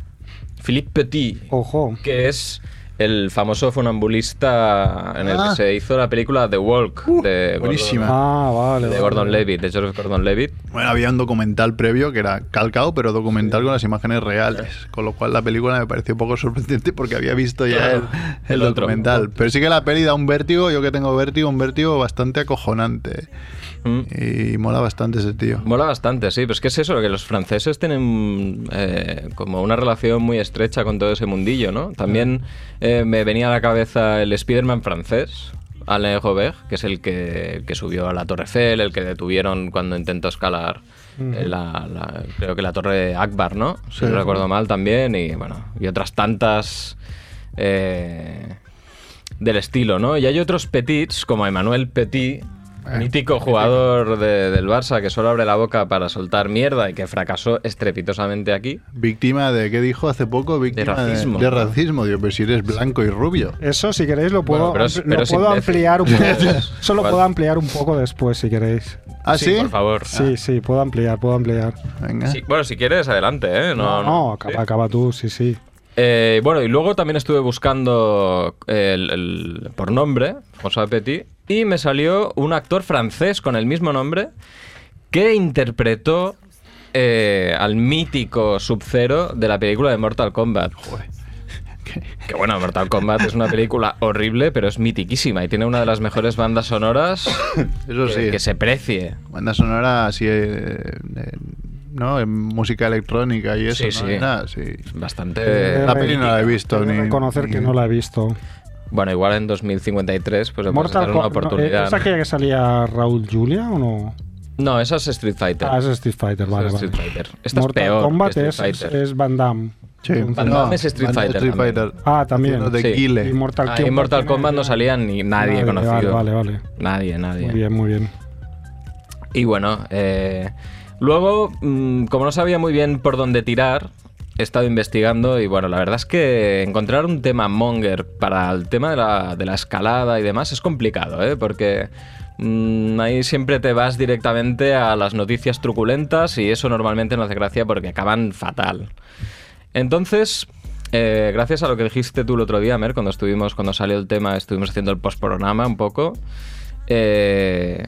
Philippe Petit, Ojo. que es el famoso funambulista en el Ah. que se hizo la película The Walk de Gordon- buenísima. Ah, vale. de vale. Gordon Levitt, de Joseph Gordon Levitt. Bueno, había un documental previo que era calcado, pero documental con las imágenes reales. Con lo cual la película me pareció un poco sorprendente porque había visto ya el, el El otro. documental. Pero sí que la peli da un vértigo, yo que tengo vértigo, un vértigo bastante acojonante. Mm. Y mola bastante ese tío. Mola bastante, sí, pero es que es eso, que los franceses tienen eh, como una relación muy estrecha con todo ese mundillo, ¿no? También eh, me venía a la cabeza el Spider-Man francés, Alain Robert, que es el que, el que subió a la Torre Eiffel, el que detuvieron cuando intentó escalar la, la- creo que la Torre Akbar, ¿no? Si no recuerdo mal también, y bueno, y otras tantas... eh, del estilo, ¿no? Y hay otros petits, como Emmanuel Petit, mítico jugador de- del Barça que solo abre la boca para soltar mierda y que fracasó estrepitosamente aquí. Víctima de, ¿qué dijo hace poco? Víctima de racismo. De, racismo, Dios, pero si eres blanco y rubio. Eso, si queréis, lo puedo, Bueno, pero es- ampli- pero lo es puedo ampliar un poco. Solo puedo ampliar un poco después, si queréis. ¿Ah, sí? por favor. Sí, sí, puedo ampliar, puedo ampliar. Venga. Sí, bueno, si quieres, adelante, ¿eh? No, No, no, ¿sí? acaba, acaba tú, sí, sí. Eh, bueno, y luego también estuve buscando el, el- por nombre, François Petit, y me salió un actor francés con el mismo nombre que interpretó eh, al mítico Sub-Zero de la película de Mortal Kombat. Que bueno, Mortal Kombat es una película horrible, pero es mitiquísima y tiene una de las mejores bandas sonoras Eso que, sí. que se precie. Banda sonora así, eh, eh, ¿no? En música electrónica y eso, Sí, ¿no? sí. Era, sí. Bastante. La peli no la he visto. Ni, reconocer ni- que no la he visto. Bueno, igual en 2053, pues Mortal dar una oportunidad. ¿Es aquella que salía Raúl Julia o no? No, esa es Street Fighter. Ah, es Street Fighter, Esa vale, es vale. Street Fighter. Esta Mortal es peor. Kombat que es, Street es, Fighter. es Van Damme. Sí, Van Damme es Street Fighter también. Ah, también. De Sí. Guile. Y Mortal Ah, Mortal Kombat no salía ni nadie Vale, conocido. Vale, vale, vale. Nadie, nadie. Muy bien, muy bien. Y bueno, eh, luego, mm, como no sabía muy bien por dónde tirar, he estado investigando y bueno, la verdad es que encontrar un tema monger para el tema de la, escalada y demás es complicado, ¿eh? Porque mm, ahí siempre te vas directamente a las noticias truculentas y eso normalmente no hace gracia porque acaban fatal. Entonces, eh, gracias a lo que dijiste tú el otro día, Mer, cuando estuvimos, cuando salió el tema, estuvimos haciendo el postprograma un poco. eh,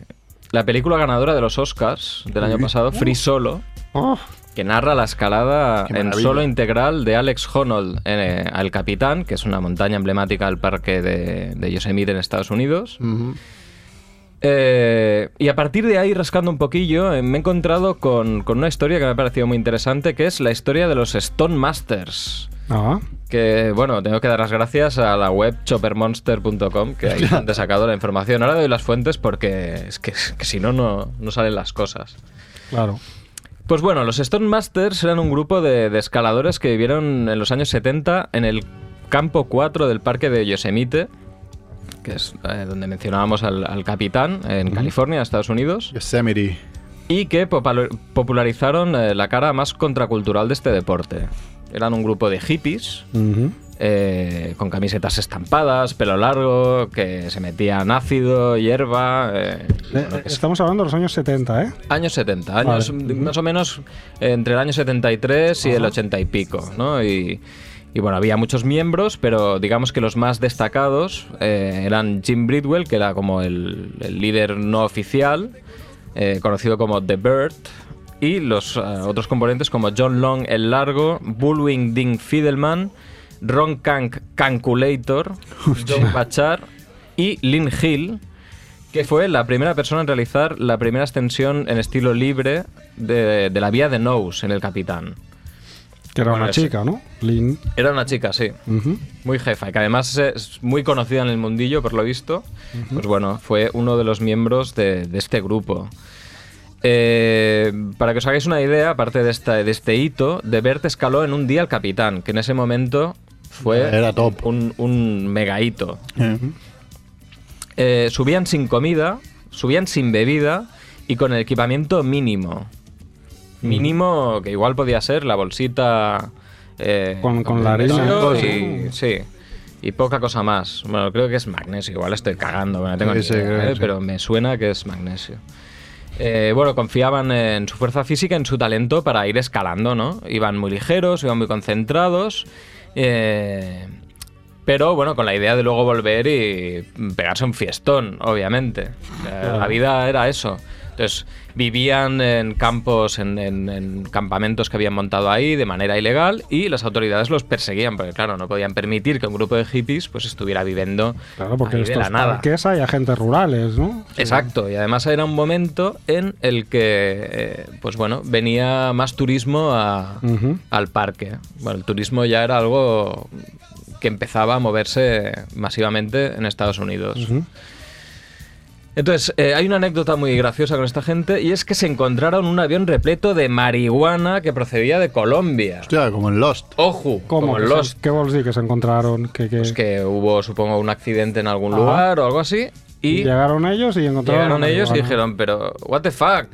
la película ganadora de los Oscars del año pasado, Free Solo, Oh, que narra la escalada en solo integral de Alex Honnold eh, al Capitán, que es una montaña emblemática del parque de, de Yosemite en Estados Unidos. Eh, y a partir de ahí, rascando un poquillo, eh, me he encontrado con, con una historia que me ha parecido muy interesante, que es la historia de los Stone Masters. Ah, Que bueno, tengo que dar las gracias a la web choppermonster.com, que ahí han sacado la información. Ahora doy las fuentes porque es que, que si no, no salen las cosas. claro. Pues bueno, los Stone Masters eran un grupo de, de escaladores que vivieron en los años 70 en el campo 4 del parque de Yosemite, que es eh, donde mencionábamos al, al capitán, en California, Estados Unidos, Yosemite. y que popularizaron eh, la cara más contracultural de este deporte. Eran un grupo de hippies eh, con camisetas estampadas, pelo largo, que se metían ácido, hierba. eh, Eh, que Estamos hablando de los años 70, ¿eh? Años 70, años Vale. más o menos entre el año 73 y el 80 y pico, ¿no? Y, y bueno, había muchos miembros, pero digamos que los más destacados eh, eran Jim Bridwell, que era como el, el líder no oficial, eh, conocido como The Bird, y los eh, otros componentes como John Long el Largo, Bullwing Ding Fidelman, Ron Kank Canculator, John Bachar y Lynn Hill, que fue la primera persona en realizar la primera extensión en estilo libre de, de la vía de Nose en el Capitán. Que era Bueno, una chica, ¿no? Lynn. Era una chica, sí. Muy jefa, y que además es muy conocida en el mundillo, por lo visto. Pues bueno, fue uno de los miembros de, de este grupo. Eh, para que os hagáis una idea, aparte de, esta, de este hito, de Bert escaló en un día al capitán, que en ese momento fue Era top. Un, un mega hito. Eh, Eh, subían sin comida, subían sin bebida y con el equipamiento mínimo. Mínimo que igual podía ser la bolsita eh, Con- con la todo, y, sí, y poca cosa más. Bueno, creo que es magnesio, igual estoy cagando, bueno, tengo Sí, ni sí, idea, creo que ¿eh? sí. pero me suena que es magnesio. Eh, bueno, confiaban en su fuerza física, en su talento para ir escalando, ¿no? Iban muy ligeros, iban muy concentrados. eh, pero bueno, con la idea de luego volver y pegarse un fiestón, obviamente. Eh, La vida era eso. Entonces, vivían en campos, en, en- en campamentos que habían montado ahí de manera ilegal y las autoridades los perseguían, porque claro, no podían permitir que un grupo de hippies pues estuviera viviendo Claro, porque ahí de la nada. hay agentes rurales, ¿no? Exacto, y además era un momento en el que, eh, pues bueno, venía más turismo a- al parque. Bueno, el turismo ya era algo que empezaba a moverse masivamente en Estados Unidos. Ujú. Entonces, eh, hay una anécdota muy graciosa con esta gente y es que se encontraron un avión repleto de marihuana que procedía de Colombia. Hostia, como en Lost. Ojo, ¿Cómo? como en Lost. ¿Qué dir que se encontraron? Que, que Pues que hubo, supongo, un accidente en algún Ajá. lugar o algo así. Y llegaron ellos y encontraron. Llegaron ellos y dijeron, pero, what the fuck?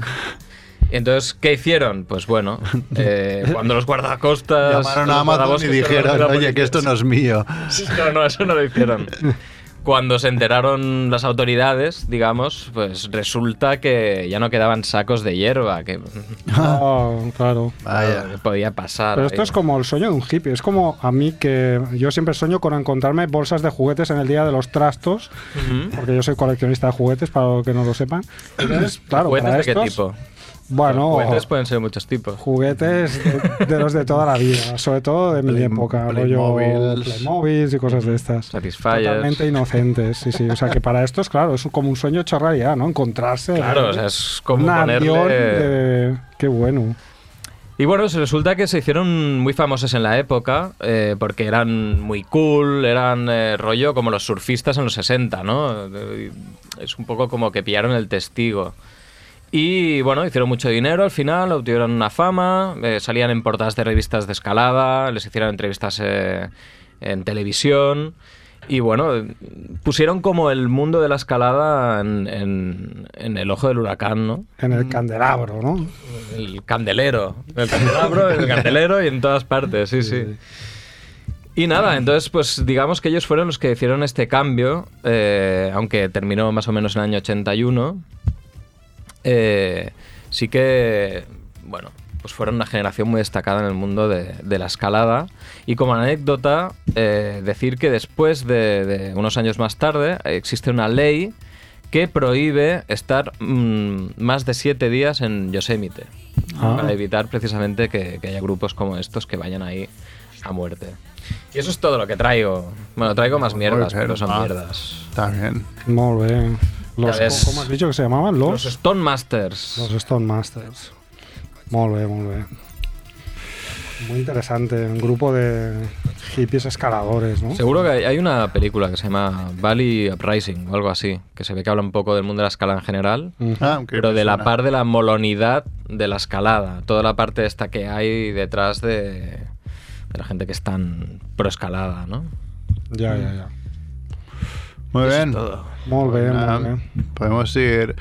Y entonces, ¿qué hicieron? Pues bueno, eh, cuando los guardacostas... Llamaron a Amazon y dijeron, oye, que esto no es mío. No, no, eso no lo hicieron. Cuando se enteraron las autoridades, digamos, pues resulta que ya no quedaban sacos de hierba, que, Ah, claro. Vaya. que podía pasar. Pero esto ahí. es como el sueño de un hippie. Es como a mí que yo siempre sueño con encontrarme bolsas de juguetes en el día de los trastos, Ujú. porque yo soy coleccionista de juguetes, para los que no lo sepan. Entonces, claro, ¿Juguetes para de qué estos- tipo? Bueno, Juguetes pueden ser muchos tipos. juguetes de, de los de toda la vida, sobre todo de mi Play- época, rollo Playmobiles. Y cosas de estas. Satisfyers. Totalmente inocentes, sí, sí. O sea que para estos, claro, es como un sueño hecho realidad, ¿no? Encontrarse. Claro, ¿no? o sea, es como un ponerle... de- Qué bueno. Y bueno, se resulta que se hicieron muy famosos en la época eh, porque eran muy cool, eran eh, rollo como los surfistas en los 60, ¿no? Eh, Es un poco como que pillaron el testigo. Y bueno, hicieron mucho dinero al final, obtuvieron una fama, eh, salían en portadas de revistas de escalada, les hicieron entrevistas eh, en televisión. Y bueno, pusieron como el mundo de la escalada en, en- en el ojo del huracán, ¿no? En el candelabro, ¿no? El candelero. El candelabro, el candelero y en todas partes, sí, sí. Y nada, entonces, pues digamos que ellos fueron los que hicieron este cambio, eh, aunque terminó más o menos en el año 81. Eh, sí que, bueno, pues fueron una generación muy destacada en el mundo de, de la escalada. Y como anécdota, eh, decir que después de, de unos años más tarde existe una ley que prohíbe estar mm, más de siete días en Yosemite Ah. para evitar precisamente que, que haya grupos como estos que vayan ahí a muerte. Y eso es todo lo que traigo. Bueno, traigo más mierdas, pero son Ah. mierdas. Está bien. Muy bien. Los, ves. ¿Cómo has dicho que se llamaban? Los Los, Stone Masters. los Stone Masters. Muy bien, muy bien. Muy interesante. Un grupo de hippies escaladores, ¿no? Seguro que hay, una película que se llama Valley Uprising o algo así, que se ve que habla un poco del mundo de la escala en general. Ah, pero de la par de la molonidad de la escalada, toda la parte esta que hay detrás de, de la gente que es tan pro escalada, ¿no? Ya, ya, ya. Muy Eso bien. todo. Muy bien, muy bien. Podemos ir.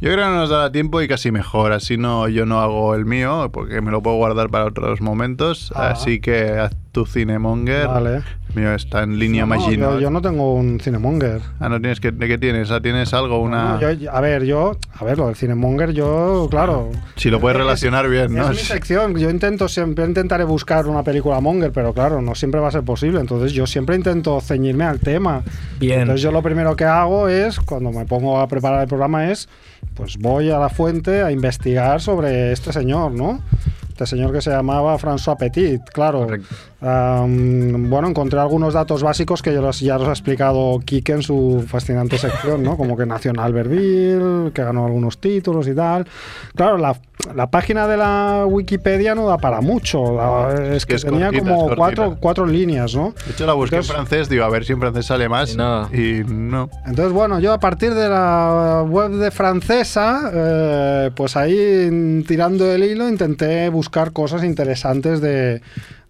Yo creo que no nos dará tiempo y casi mejor. Así no, yo no hago el mío porque me lo puedo guardar para otros momentos. Ah. Así que tu cinemonger. Vale. El mío está en línea No, Magino. yo, yo no tengo un cinemonger. Ah, no tienes que. ¿De qué tienes? Ah, ¿Tienes algo? Una. No, yo- a ver, yo, a ver, lo del cinemonger, yo, claro. Si lo puedes Es- relacionar bien, ¿no? Es mi sección. Yo intento siempre intentaré buscar una película monger, pero claro, no siempre va a ser posible. Entonces yo siempre intento ceñirme al tema. Bien. Entonces yo lo primero que hago es, cuando me pongo a preparar el programa, es, pues voy a la fuente a investigar sobre este señor, ¿no? Este señor que se llamaba François Petit, claro. Correcto. Bueno, encontré algunos datos básicos que ya los, ya los ha explicado Kike en su fascinante sección, ¿no? Como que nació en Albertville, que ganó algunos títulos y tal. Claro, la, la página de la Wikipedia no da para mucho. la- es que, es tenía cortita, como cuatro, líneas, ¿no? De hecho, la busqué Entonces- en francés, digo, a ver si en francés sale más. Y nada. Y no. Entonces, bueno, yo a partir de la web de francesa, eh, pues ahí tirando el hilo intenté buscar cosas interesantes de,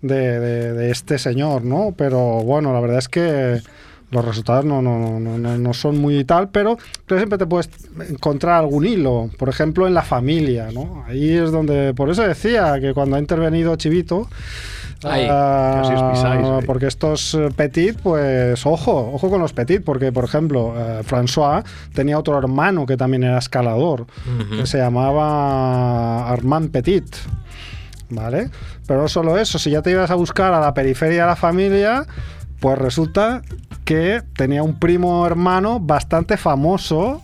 de- de- de este señor, ¿no? Pero bueno, la verdad es que los resultados no, no, no, no, no son muy tal, pero, pero siempre te puedes encontrar algún hilo, por ejemplo, en la familia, ¿no? Ahí es donde, por eso decía que cuando ha intervenido Chivito, Ay, ah, casi os pisáis ahí. porque estos eh, Petit, pues ojo, ojo con los Petit, porque por ejemplo, eh, François tenía otro hermano que también era escalador, que se llamaba Armand Petit. ¿Vale? Pero no solo eso, si ya te ibas a buscar a la periferia de la familia, pues resulta que tenía un primo hermano bastante famoso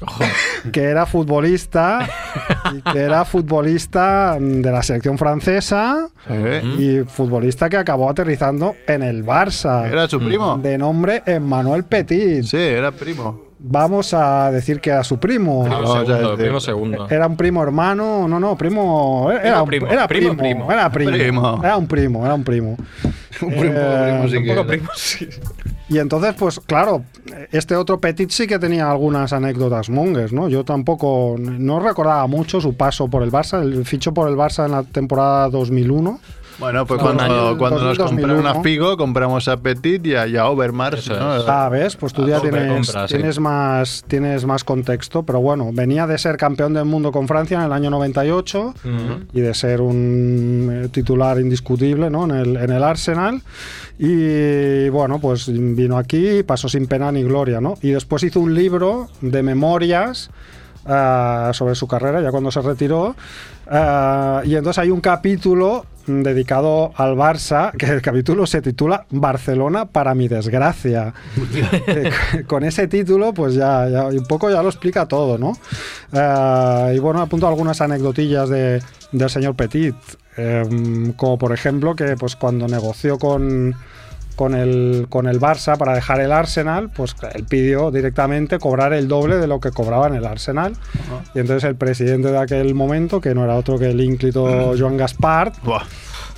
que era futbolista y que era futbolista de la selección francesa ¿Eh? y futbolista que acabó aterrizando en el Barça. Era su primo. De nombre Emmanuel Petit. Sí, era primo. Vamos a decir que era su primo. Primo Vamos a segundo, decir- primo segundo. Era un primo hermano, no, no, primo, era, un- primo, era primo, primo, primo. era primo, Primo. era un primo, era un primo. Un primo, Eh, primo, sí Un poco primo, sí. Y entonces, pues claro, este otro Petit sí que tenía algunas anécdotas mongues, ¿no? Yo tampoco, no recordaba mucho su paso por el Barça, el ficho por el Barça en la temporada 2001. Bueno, pues cuando, año. cuando nos 2000, compraron a 2001. Figo, compramos a Petit y a, y a Overmars. ¿no? es. Ah, ves, pues tú ya Ah, compra, tienes, sí. tienes, más, tienes más contexto, pero bueno, venía de ser campeón del mundo con Francia en el año 98 y de ser un eh, titular indiscutible ¿no? en, el, en el Arsenal. Y bueno, pues vino aquí y pasó sin pena ni gloria, ¿no? Y después hizo un libro de memorias ah, sobre su carrera, ya cuando se retiró. Ah, y entonces hay un capítulo dedicado al Barça, que el capítulo se titula Barcelona para mi desgracia. Eh, Con ese título, pues ya, ya un poco ya lo explica todo, ¿no? Ah, y bueno, apunto algunas anecdotillas de, del señor Petit, em, como por ejemplo que pues cuando negoció con con el, con el Barça para dejar el Arsenal, pues él pidió directamente cobrar el doble de lo que cobraba en el Arsenal. Y entonces el presidente de aquel momento, que no era otro que el ínclito Joan Gaspar, Buah.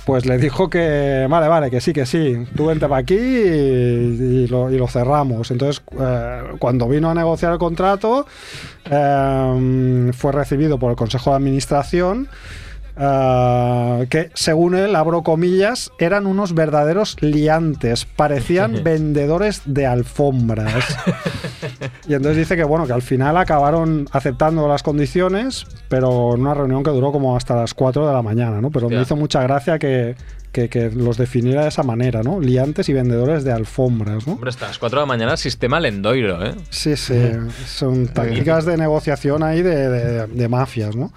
pues le dijo que vale, vale, que sí, que sí, tú vente para aquí y, y lo, y lo cerramos. Entonces, eh, cuando vino a negociar el contrato, eh, fue recibido por el Consejo de Administración. Eh, que según él, abro comillas, eran unos verdaderos liantes, parecían vendedores de alfombras. Y entonces dice que bueno, que al final acabaron aceptando las condiciones, pero en una reunión que duró como hasta las 4 de la mañana, ¿no? Pero me hizo mucha gracia que, que- que los definiera de esa manera, ¿no? Liantes y vendedores de alfombras, ¿no? Hombre, hasta las 4 de la mañana, sistema Lendoiro, ¿eh? Sí, sí, son tácticas de negociación ahí de, de- de mafias, ¿no?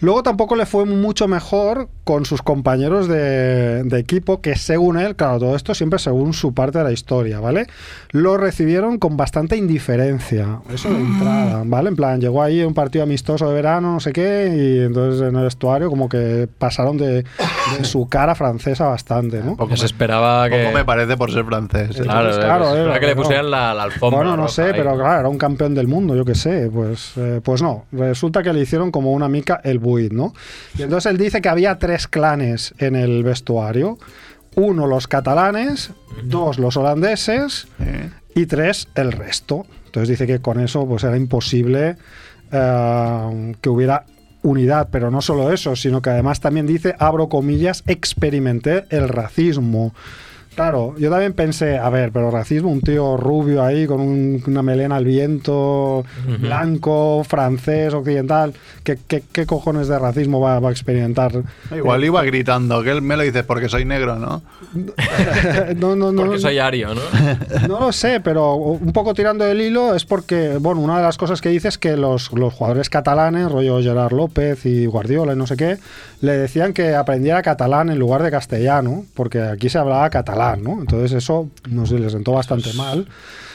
Luego tampoco le fue mucho mejor con sus compañeros de, de equipo, que según él, claro, todo esto siempre según su parte de la historia, ¿vale? Lo recibieron con bastante indiferencia, eso de entrada, ¿vale? En plan, llegó ahí un partido amistoso de verano, no sé qué, y entonces en el vestuario como que pasaron de, de su cara francesa bastante, ¿no? Porque se esperaba que. Poco me parece por ser francés. ¿eh? Claro, Entonces, eh, claro, pues se eh, esperaba que le no. pusieran la, la alfombra. Bueno, no roja sé, ahí. pero claro, era un campeón del mundo, yo qué sé. Pues, eh, pues no, resulta que le hicieron como una mica el buit, ¿no? Y entonces él dice que había tres clanes en el vestuario. Uno, los catalanes, dos, los holandeses ¿Eh? y tres, el resto. Entonces dice que con eso pues era imposible eh, que hubiera unidad, pero no solo eso, sino que además también dice, abro comillas, experimenté el racismo. Claro, yo también pensé, a ver, pero racismo, un tío rubio ahí con un- una melena al viento, blanco, francés, occidental, ¿qué, qué, qué cojones de racismo va, va a experimentar? Igual iba gritando, que él me lo dices porque soy negro, ¿no? no, no, no, Porque soy ario, ¿no? No lo sé, pero un poco tirando el hilo es porque, bueno, una de las cosas que dice es que los, los jugadores catalanes, rollo Gerard López y Guardiola y no sé qué, le decían que aprendiera catalán en lugar de castellano, porque aquí se hablaba catalán. Catalán, ¿no? Entonces eso, no sé, le sentó bastante mal.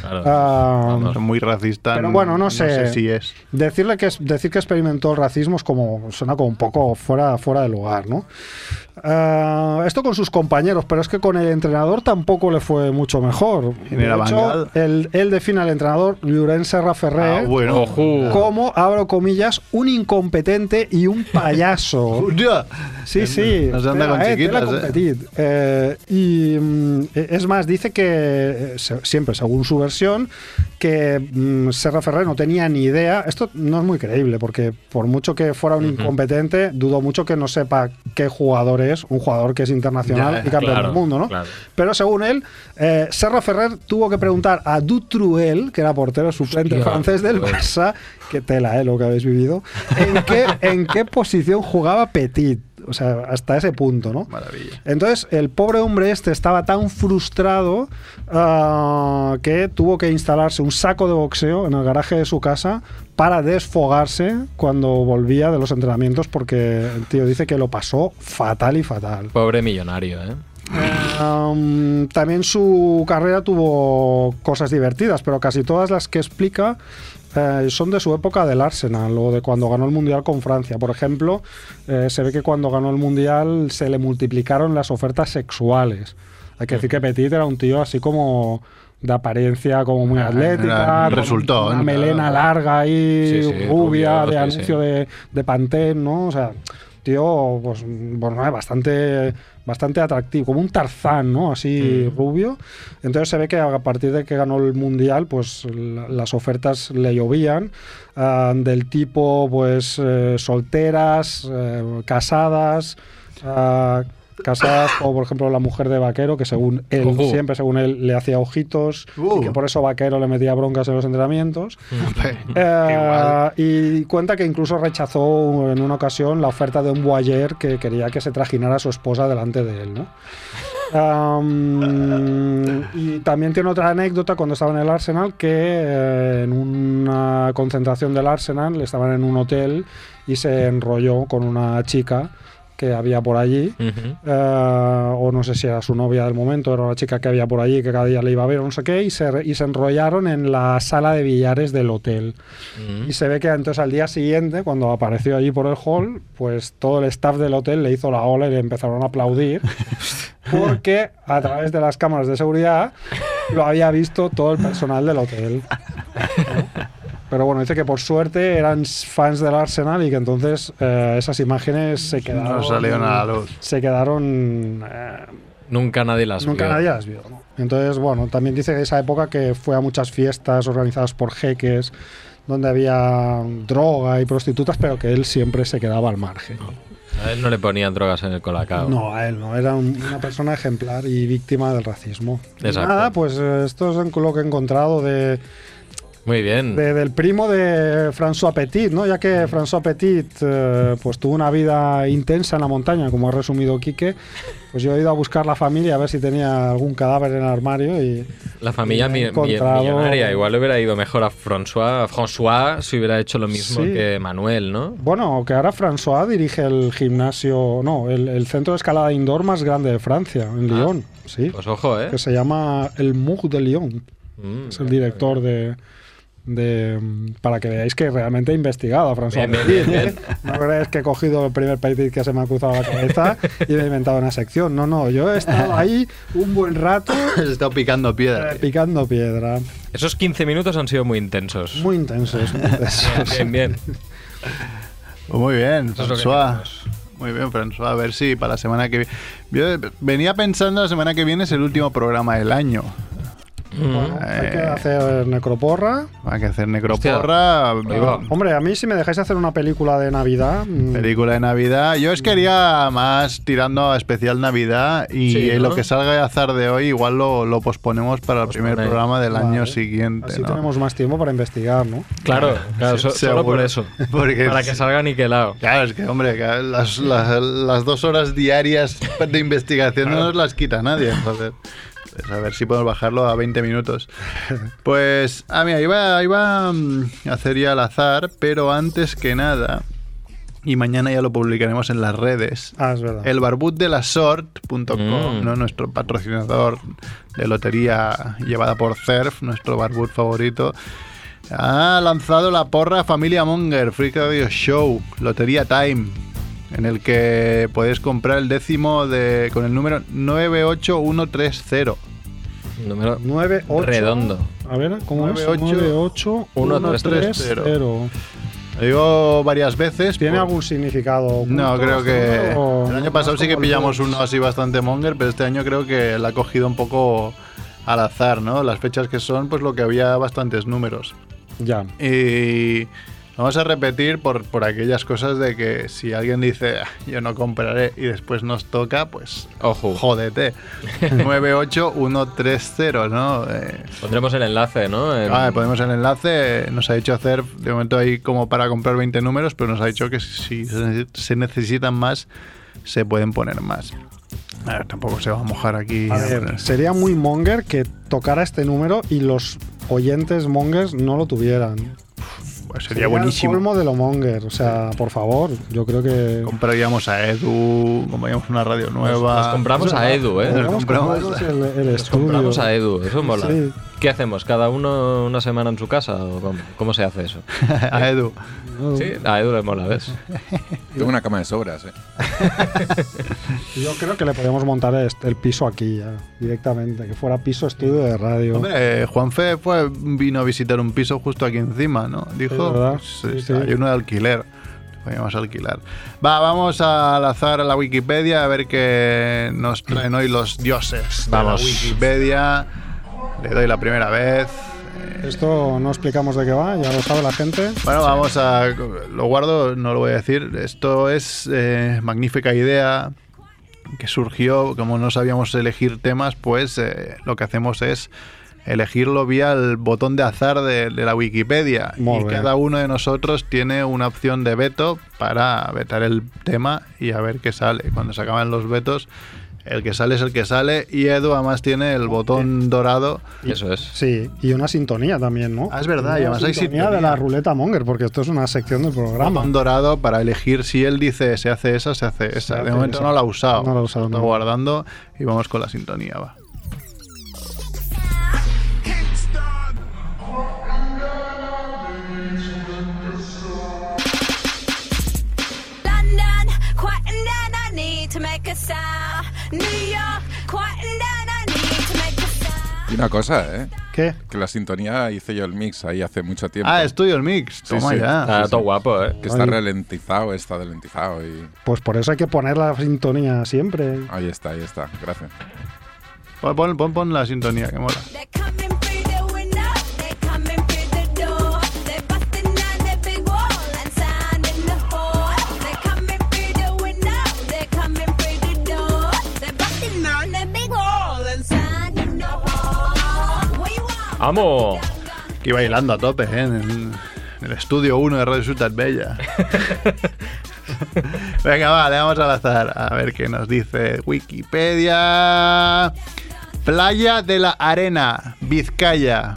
Claro. Vamos. Muy racista. Pero bueno, no sé. si es. Decirle que decir que experimentó el racismo es como suena como un poco fuera, fuera de lugar, ¿no? Ah, esto con sus compañeros, pero es que con el entrenador tampoco le fue mucho mejor. ¿Quién era De hecho, él, él define al entrenador Llorenç Serra Ferrer Ah, bueno. Como, abro comillas, un incompetente y un payaso. Sí, sí. No se anda tela, con eh, chiquitas, tela eh. Eh, y mm, es más, dice que, eh, siempre según su versión, que mm, Serra Ferrer no tenía ni idea. Esto no es muy creíble, porque por mucho que fuera un incompetente, dudo mucho que no sepa qué jugador es, un jugador que es internacional Ya, y campeón claro, del mundo, ¿no? claro. Pero según él, eh, Serra Ferrer tuvo que preguntar a Dutruel, que era portero suplente Hostia, francés del pues. Barça, que tela, eh, lo que habéis vivido, en qué, en qué posición jugaba Petit. O sea, hasta ese punto, ¿no? Maravilla. Entonces, el pobre hombre este estaba tan frustrado ah, que tuvo que instalarse un saco de boxeo en el garaje de su casa para desfogarse cuando volvía de los entrenamientos porque el tío dice que lo pasó fatal y fatal. Pobre millonario, ¿eh? Um, también su carrera tuvo cosas divertidas, pero casi todas las que explica eh, son de su época del Arsenal o de cuando ganó el Mundial con Francia. Por ejemplo, eh, se ve que cuando ganó el Mundial se le multiplicaron las ofertas sexuales. Hay que decir que Petit era un tío así como de apariencia como muy Ah, atlética, era- resultó, una melena larga Sí, sí, rubia, rubio, de anuncio sí. de, de Pantene, ¿no? O sea, tío, pues, bueno, bastante, bastante atractivo, como un Tarzán, ¿no? Así rubio. Entonces se ve que a partir de que ganó el Mundial, pues la- las ofertas le llovían, ah, del tipo, pues, eh, solteras, eh, casadas, ah, casadas como por ejemplo la mujer de Vaquero, que según él, Ojo. siempre según él, le hacía ojitos Uh. y que por eso Vaquero le metía broncas en los entrenamientos. Eh, y cuenta que incluso rechazó en una ocasión la oferta de un boyer que quería que se trajinara a su esposa delante de él, ¿no? Am, y también tiene otra anécdota cuando estaba en el Arsenal que eh, en una concentración del Arsenal estaban en un hotel y se enrolló con una chica que había por allí Ujú. eh, o no sé si era su novia del momento, era una chica que había por allí que cada día le iba a ver, no sé qué, y se, y se enrollaron en la sala de billares del hotel. Mm. Y se ve que entonces al día siguiente, cuando apareció allí por el hall, pues todo el staff del hotel le hizo la ola y le empezaron a aplaudir, porque a través de las cámaras de seguridad lo había visto todo el personal del hotel. Pero bueno, dice que por suerte eran fans del Arsenal y que entonces eh, esas imágenes se quedaron. No salieron a la luz. Se quedaron. eh, Nunca nadie las nunca vio. nadie las vio. ¿no? Entonces, bueno, también dice de esa época que fue a muchas fiestas organizadas por jeques, donde había droga y prostitutas, pero que él siempre se quedaba al margen. A él no le ponían drogas en el colacao. No, a él no, era un- una persona ejemplar y víctima del racismo. Y Exacto. Nada, pues eh, esto es lo que he encontrado de, Muy bien. de- del primo de François Petit, ¿no? Ya que François Petit eh, pues tuvo una vida intensa en la montaña, como ha resumido Quique, pues yo he ido a buscar la familia a ver si tenía algún cadáver en el armario y La familia y mi- encontrado- millonaria. Igual le hubiera ido mejor a François. François si hubiera hecho lo mismo Sí. que Manuel, ¿no? Bueno, que ahora François dirige el gimnasio, no, el, el centro de escalada indoor más grande de Francia, en Lyon, sí, Pues ojo, ¿eh? que se llama el Mour de Lyon. Mm. Es el director de, de, para que veáis que realmente he investigado a François Bien, bien, Petit, bien, ¿eh? No creáis que he cogido el primer Petit que se me ha cruzado la cabeza y me he inventado una sección. No, no, yo he estado ahí un buen rato Se está picando piedra. eh, picando piedra. Esos 15 minutos han sido muy intensos. Muy intensos, muy intensos. Bien, bien. Pues muy bien, François. Muy bien, François. A ver si para la semana que viene. Yo venía pensando la semana que viene es el último programa del año. Bueno, hay que hacer necroporra. Hay que hacer necroporra. Hombre, a mí si me dejáis hacer una película de Navidad... mm, Película de Navidad. Yo es quería más tirando a especial Navidad y Sí, ¿no? lo que salga de azar de hoy igual lo, lo posponemos para el primer Pospone. programa del Vale. año siguiente. Así ¿no? tenemos más tiempo para investigar, ¿no? Claro, claro so- solo por eso. Porque Para que salga niquelado. Claro, es que, hombre, que las, las- las dos horas diarias de investigación no nos las quita nadie. Entonces, a ver si podemos bajarlo a 20 minutos. Pues, ah, mira, iba, iba mm, a hacer ya al azar, pero antes que nada, y mañana ya lo publicaremos en las redes. Ah, es verdad. El barbutdelasort.com, Mm. ¿no? nuestro patrocinador de lotería llevada por CERF, nuestro barbut favorito, ha lanzado la porra Familia Monger Free Radio Show, Lotería Time, en el que podéis comprar el décimo de, con el número 98130. Número 9, 8. redondo. A ver, ¿cómo 9, es? 8, 9, 8, 1, 3, 3, 0. 0. Lo digo varias veces. ¿Tiene por- algún significado? No, creo que o el año pasado sí que pillamos uno así bastante monger, pero este año creo que la ha cogido un poco al azar, ¿no? Las fechas que son, pues lo que había bastantes números. Ya. Y vamos a repetir por, por aquellas cosas de que si alguien dice "Ah, yo no compraré y después nos toca, pues Ojo. jódete. 98130, ¿no? Eh, Pondremos el enlace, ¿no? En- Ah, ponemos el enlace. Nos ha dicho hacer, de momento hay como para comprar 20 números, pero nos ha dicho que si se se necesitan más, se pueden poner más. A ver, tampoco se va a mojar aquí. A ver, sería muy monger que tocara este número y los oyentes mongers no lo tuvieran. Pues sería buenísimo. El colmo de lo monger. O sea, por favor, yo creo que. Compraríamos a Edu, compraríamos una radio nueva. Nos compramos a Edu, ¿eh? Nos compramos comprarnos el, el Nos estudio. compramos a Edu, eso mola. Sí. ¿Qué hacemos? ¿Cada uno una semana en su casa? ¿O cómo, cómo se hace eso? a Edu. Sí, a Edu le mola, ¿ves? Tengo una cama de sobras, ¿eh? Yo creo que le podemos montar este- el piso aquí ya, directamente, que fuera piso estudio de radio. Hombre, Juanfe fue, vino a visitar un piso justo aquí encima, ¿no? Dijo, Sí, ¿verdad? pues, Sí, sí. hay uno de alquiler. Podríamos alquilar. Va, vamos a lanzar a la Wikipedia a ver qué nos traen hoy los dioses. de Vamos. La Wikipedia. Le doy la primera vez. Esto no explicamos de qué va, ya lo sabe la gente. Bueno, vamos a. Lo guardo, no lo voy a decir. Esto es eh, magnífica idea que surgió. Como no sabíamos elegir temas, pues eh, lo que hacemos es elegirlo vía el botón de azar de, de la Wikipedia. Molt y bé. cada uno de nosotros tiene una opción de veto para vetar el tema y a ver qué sale. Cuando se acaban los vetos, el que sale es el que sale. Y Edu además tiene el botón dorado. Eso es. Sí, y una sintonía también, ¿no? Ah, es verdad, y además hay sintonía de sintonía. la ruleta monger, porque esto es una sección del programa. botón dorado para elegir si él dice se hace esa, se hace esa. hace de momento esa. no la ha usado. No la ha usado, Está no. guardando y vamos con la sintonía, va. Una cosa, ¿eh? ¿Qué? Que la sintonía hice yo el mix ahí hace mucho tiempo. Ah, es tuyo el mix. Sí, Toma sí. ya. Está todo guapo, ¿eh? Que está Ay. ralentizado, está ralentizado y... Pues por eso hay que poner la sintonía siempre. Ahí está, ahí está. Gracias. Pon, pon, pon, pon la sintonía, que mola. ¡Amo! Aquí bailando a tope, ¿eh? En el, en el estudio 1 de Radio Ciudad Bella. Venga, va, le vamos al azar. A ver qué nos dice Wikipedia. Playa de la Arena, Vizcaya.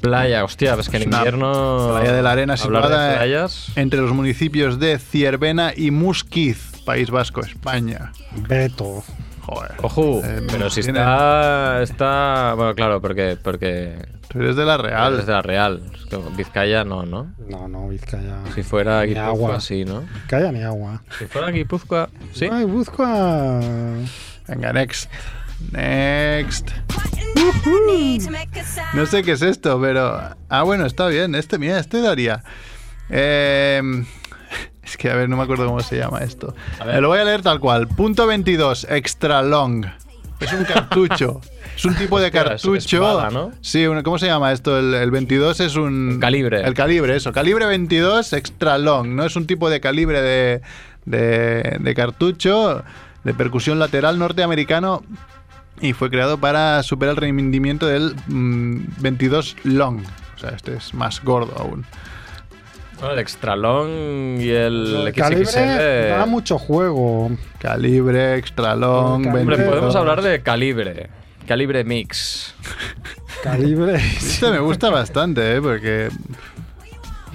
Playa, hostia, es que en invierno. Playa de la Arena hablar de situada playas. entre los municipios de Ciervena y Musquiz, País Vasco, España. Beto. Joder. Ojo, Eh, pero si tiene- está. Está. Bueno, claro, porque. porque Tú eres de la Real. Es de la Real. Es que Vizcaya no, ¿no? No, no, Vizcaya. Si fuera Ni Guipúzcoa, agua. sí, ¿no? Vizcaya ni agua. Si fuera Guipúzcoa, sí. Ay, busco a... Venga, next. Next. No sé qué es esto, pero. Ah, bueno, está bien. Este, mira, este daría. Eh, es que, a ver, no me acuerdo cómo se llama esto. Me lo voy a leer tal cual. Punto 22, extra long. Es un cartucho. es un tipo de Hostia, es- cartucho. espada, ¿no? Sí, ¿cómo se llama esto? El, el 22 es un. calibre. El calibre, eso. Calibre 22 extra long. No es un tipo de calibre de, de, de cartucho de percusión lateral norteamericano y fue creado para superar el rendimiento del mm, 22 long. O sea, este es más gordo aún. Bueno, el extra long y el, El calibre XXL. da mucho juego. Calibre, extra long, El calibre- Hombre, 22. podemos hablar de calibre. Calibre mix. Calibre. Este me gusta bastante, ¿eh? Porque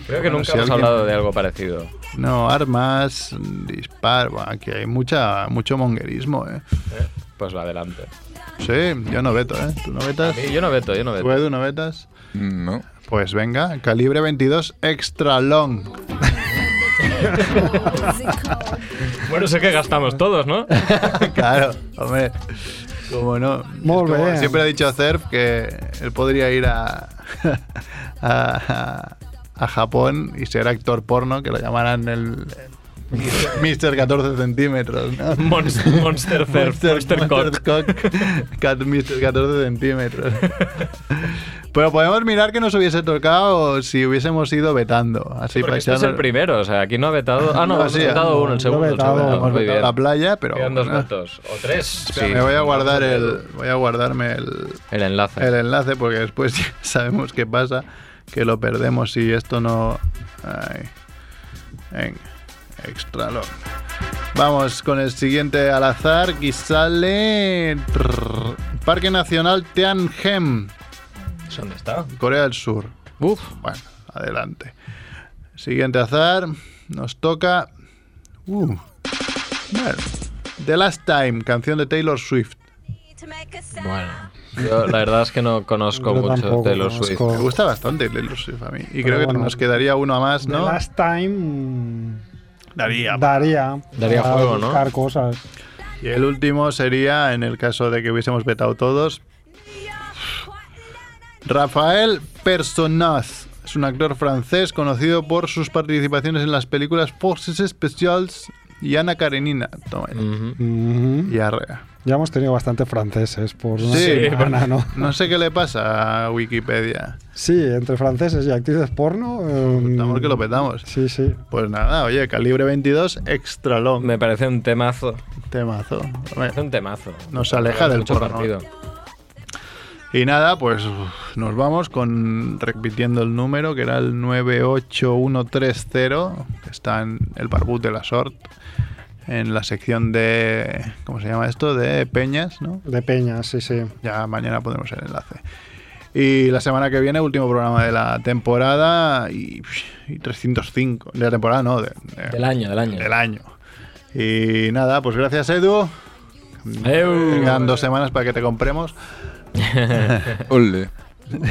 Creo que Bueno, nunca si hemos alguien- hablado de algo parecido. No, armas, dispar. Bueno, aquí hay mucha, mucho monguerismo, ¿eh? Eh, Pues adelante. Sí, yo no veto, ¿eh? ¿Tú no vetas? Yo no veto, yo no ¿Tú, veto. Edu, no vetas? No. Pues venga, calibre 22 extra long. Bueno, sé que gastamos todos, ¿no? claro, hombre. Como no. Como siempre ha dicho Cerf que él podría ir a, a, a Japón y ser actor porno, que lo llamaran el, Mr. 14 centímetros. ¿no? Monster, Monster Surf, Monster, Cock. Cock, Cat- Mr. 14 centímetros. Pero podemos mirar que nos hubiese tocado si hubiésemos ido vetando. Así Porque este es el primero, o sea, aquí no ha vetado. Ah, no, No, sí, vetado no, uno, el segundo. el vetado. Hemos vetado la playa, pero Quedan dos votos. O tres. Sí. me voy a guardar el, voy a guardarme el, el enlace. el enlace porque después ya sabemos qué pasa, que lo perdemos si esto no... Ay. Venga, extra long. Vamos con el siguiente al azar, que sale... Trrr, Parque Nacional Tianjin, ¿Dónde está? Corea del Sur. Uf. Bueno, adelante. Siguiente azar, nos toca... Uh, bueno, The Last Time, canción de Taylor Swift. Bueno, yo la verdad es que no conozco Yo mucho Taylor conozco. Swift. Me gusta bastante Taylor Swift a mí. Y Pero creo que bueno. nos quedaría uno más, The ¿no? Last Time Daría. daría. Daría para juego, ¿no? buscar cosas. Y el último sería, en el caso de que hubiésemos vetado todos, Rafael Personnaz. Es un actor francés conocido por sus participaciones en las películas Forces Specials y Ana Karenina. Toma. Ujú. Y arrea. Ya hemos tenido bastante franceses por una Sí, semana, ¿no? No sé qué le pasa a Wikipedia. Sí, entre franceses y actrices porno. eh, Estamos que lo petamos. Sí, sí. Pues nada, oye, calibre 22, extra long. Me parece un temazo. Temazo. Me parece un temazo. Nos aleja del porno. partido. Y nada, pues uf, nos vamos con repitiendo el número que era el 98130, que está en el Barbut de la Sort, en la sección de. ¿Cómo se llama esto? De Peñas, ¿no? De Peñas, sí, sí. Ya mañana pondremos el enlace. Y la semana que viene, último programa de la temporada y, y 305. De la temporada, no, de- de- Del año, del año. del año. Y nada, pues gracias Edu. Quedan dos semanas para que te compremos. Ole.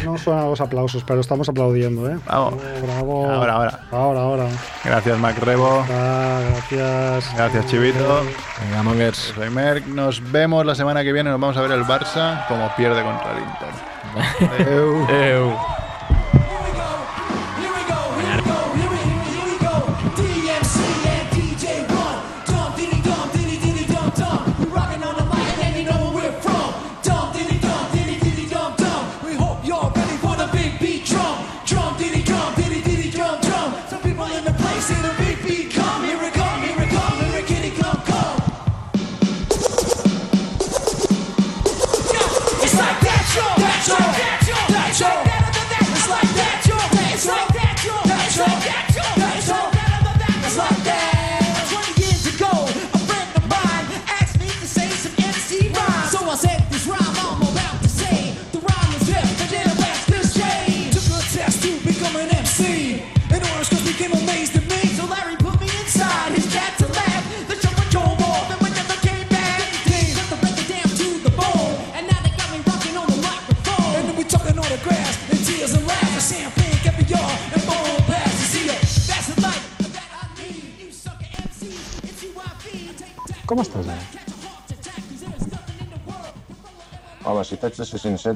No suenan los aplausos, pero estamos aplaudiendo, ¿eh? Vamos. Bravo. Ahora, ahora. Ahora, ahora. Gracias Mac Rebo. Ah, gracias. Gracias Chivito. Venga, Mongers. Soy Merck. Nos vemos la semana que viene. Nos vamos a ver el Barça como pierde contra el Inter. Adeu. Eu.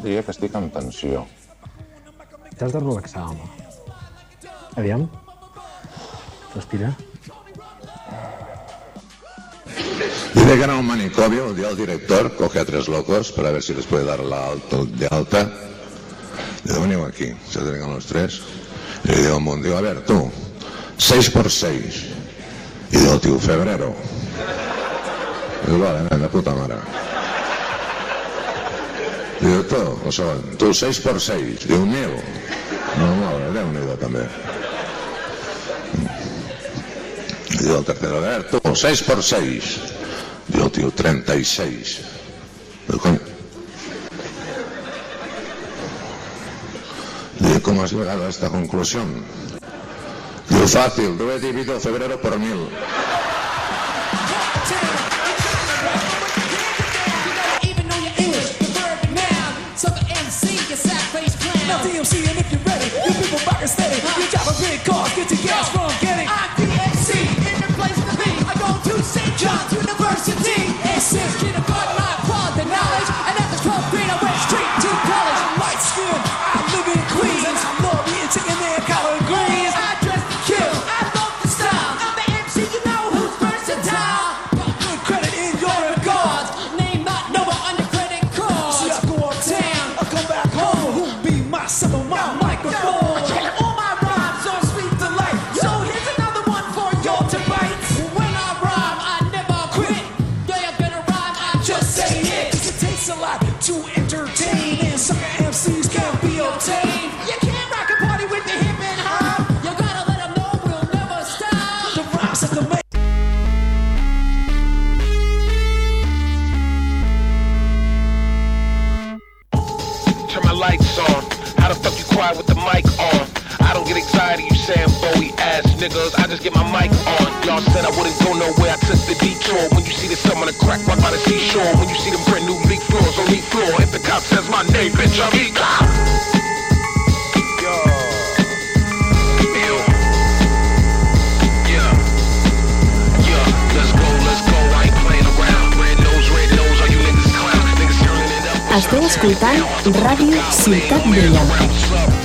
Diria que estic en tensió. T'has de relaxar, home. Aviam. Respira. Dice que en un manicomio, un día el director coge a tres locos para ver si les puede dar la alto, de alta. Digo, venimos aquí, se acercan los tres. Y le digo a digo, a ver, tú, seis por seis. Y digo, tío, febrero. Digo, vale, ven, de puta mare. Digo, todo, o sea, tú seis por seis. Digo, un niego. No, no, era un niego también. Digo, tercero, a ver, tú, seis por seis. Digo, tío, 36. Digo, coño. Digo, ¿cómo has llegado a esta conclusión? Digo, fácil, he dividido febrero por mil. MC, your sad face clown. Now DMC, and if you're ready, you people rockin' steady. You drive a big car, get your gas. ascultant Ràdio Ciutat Vella.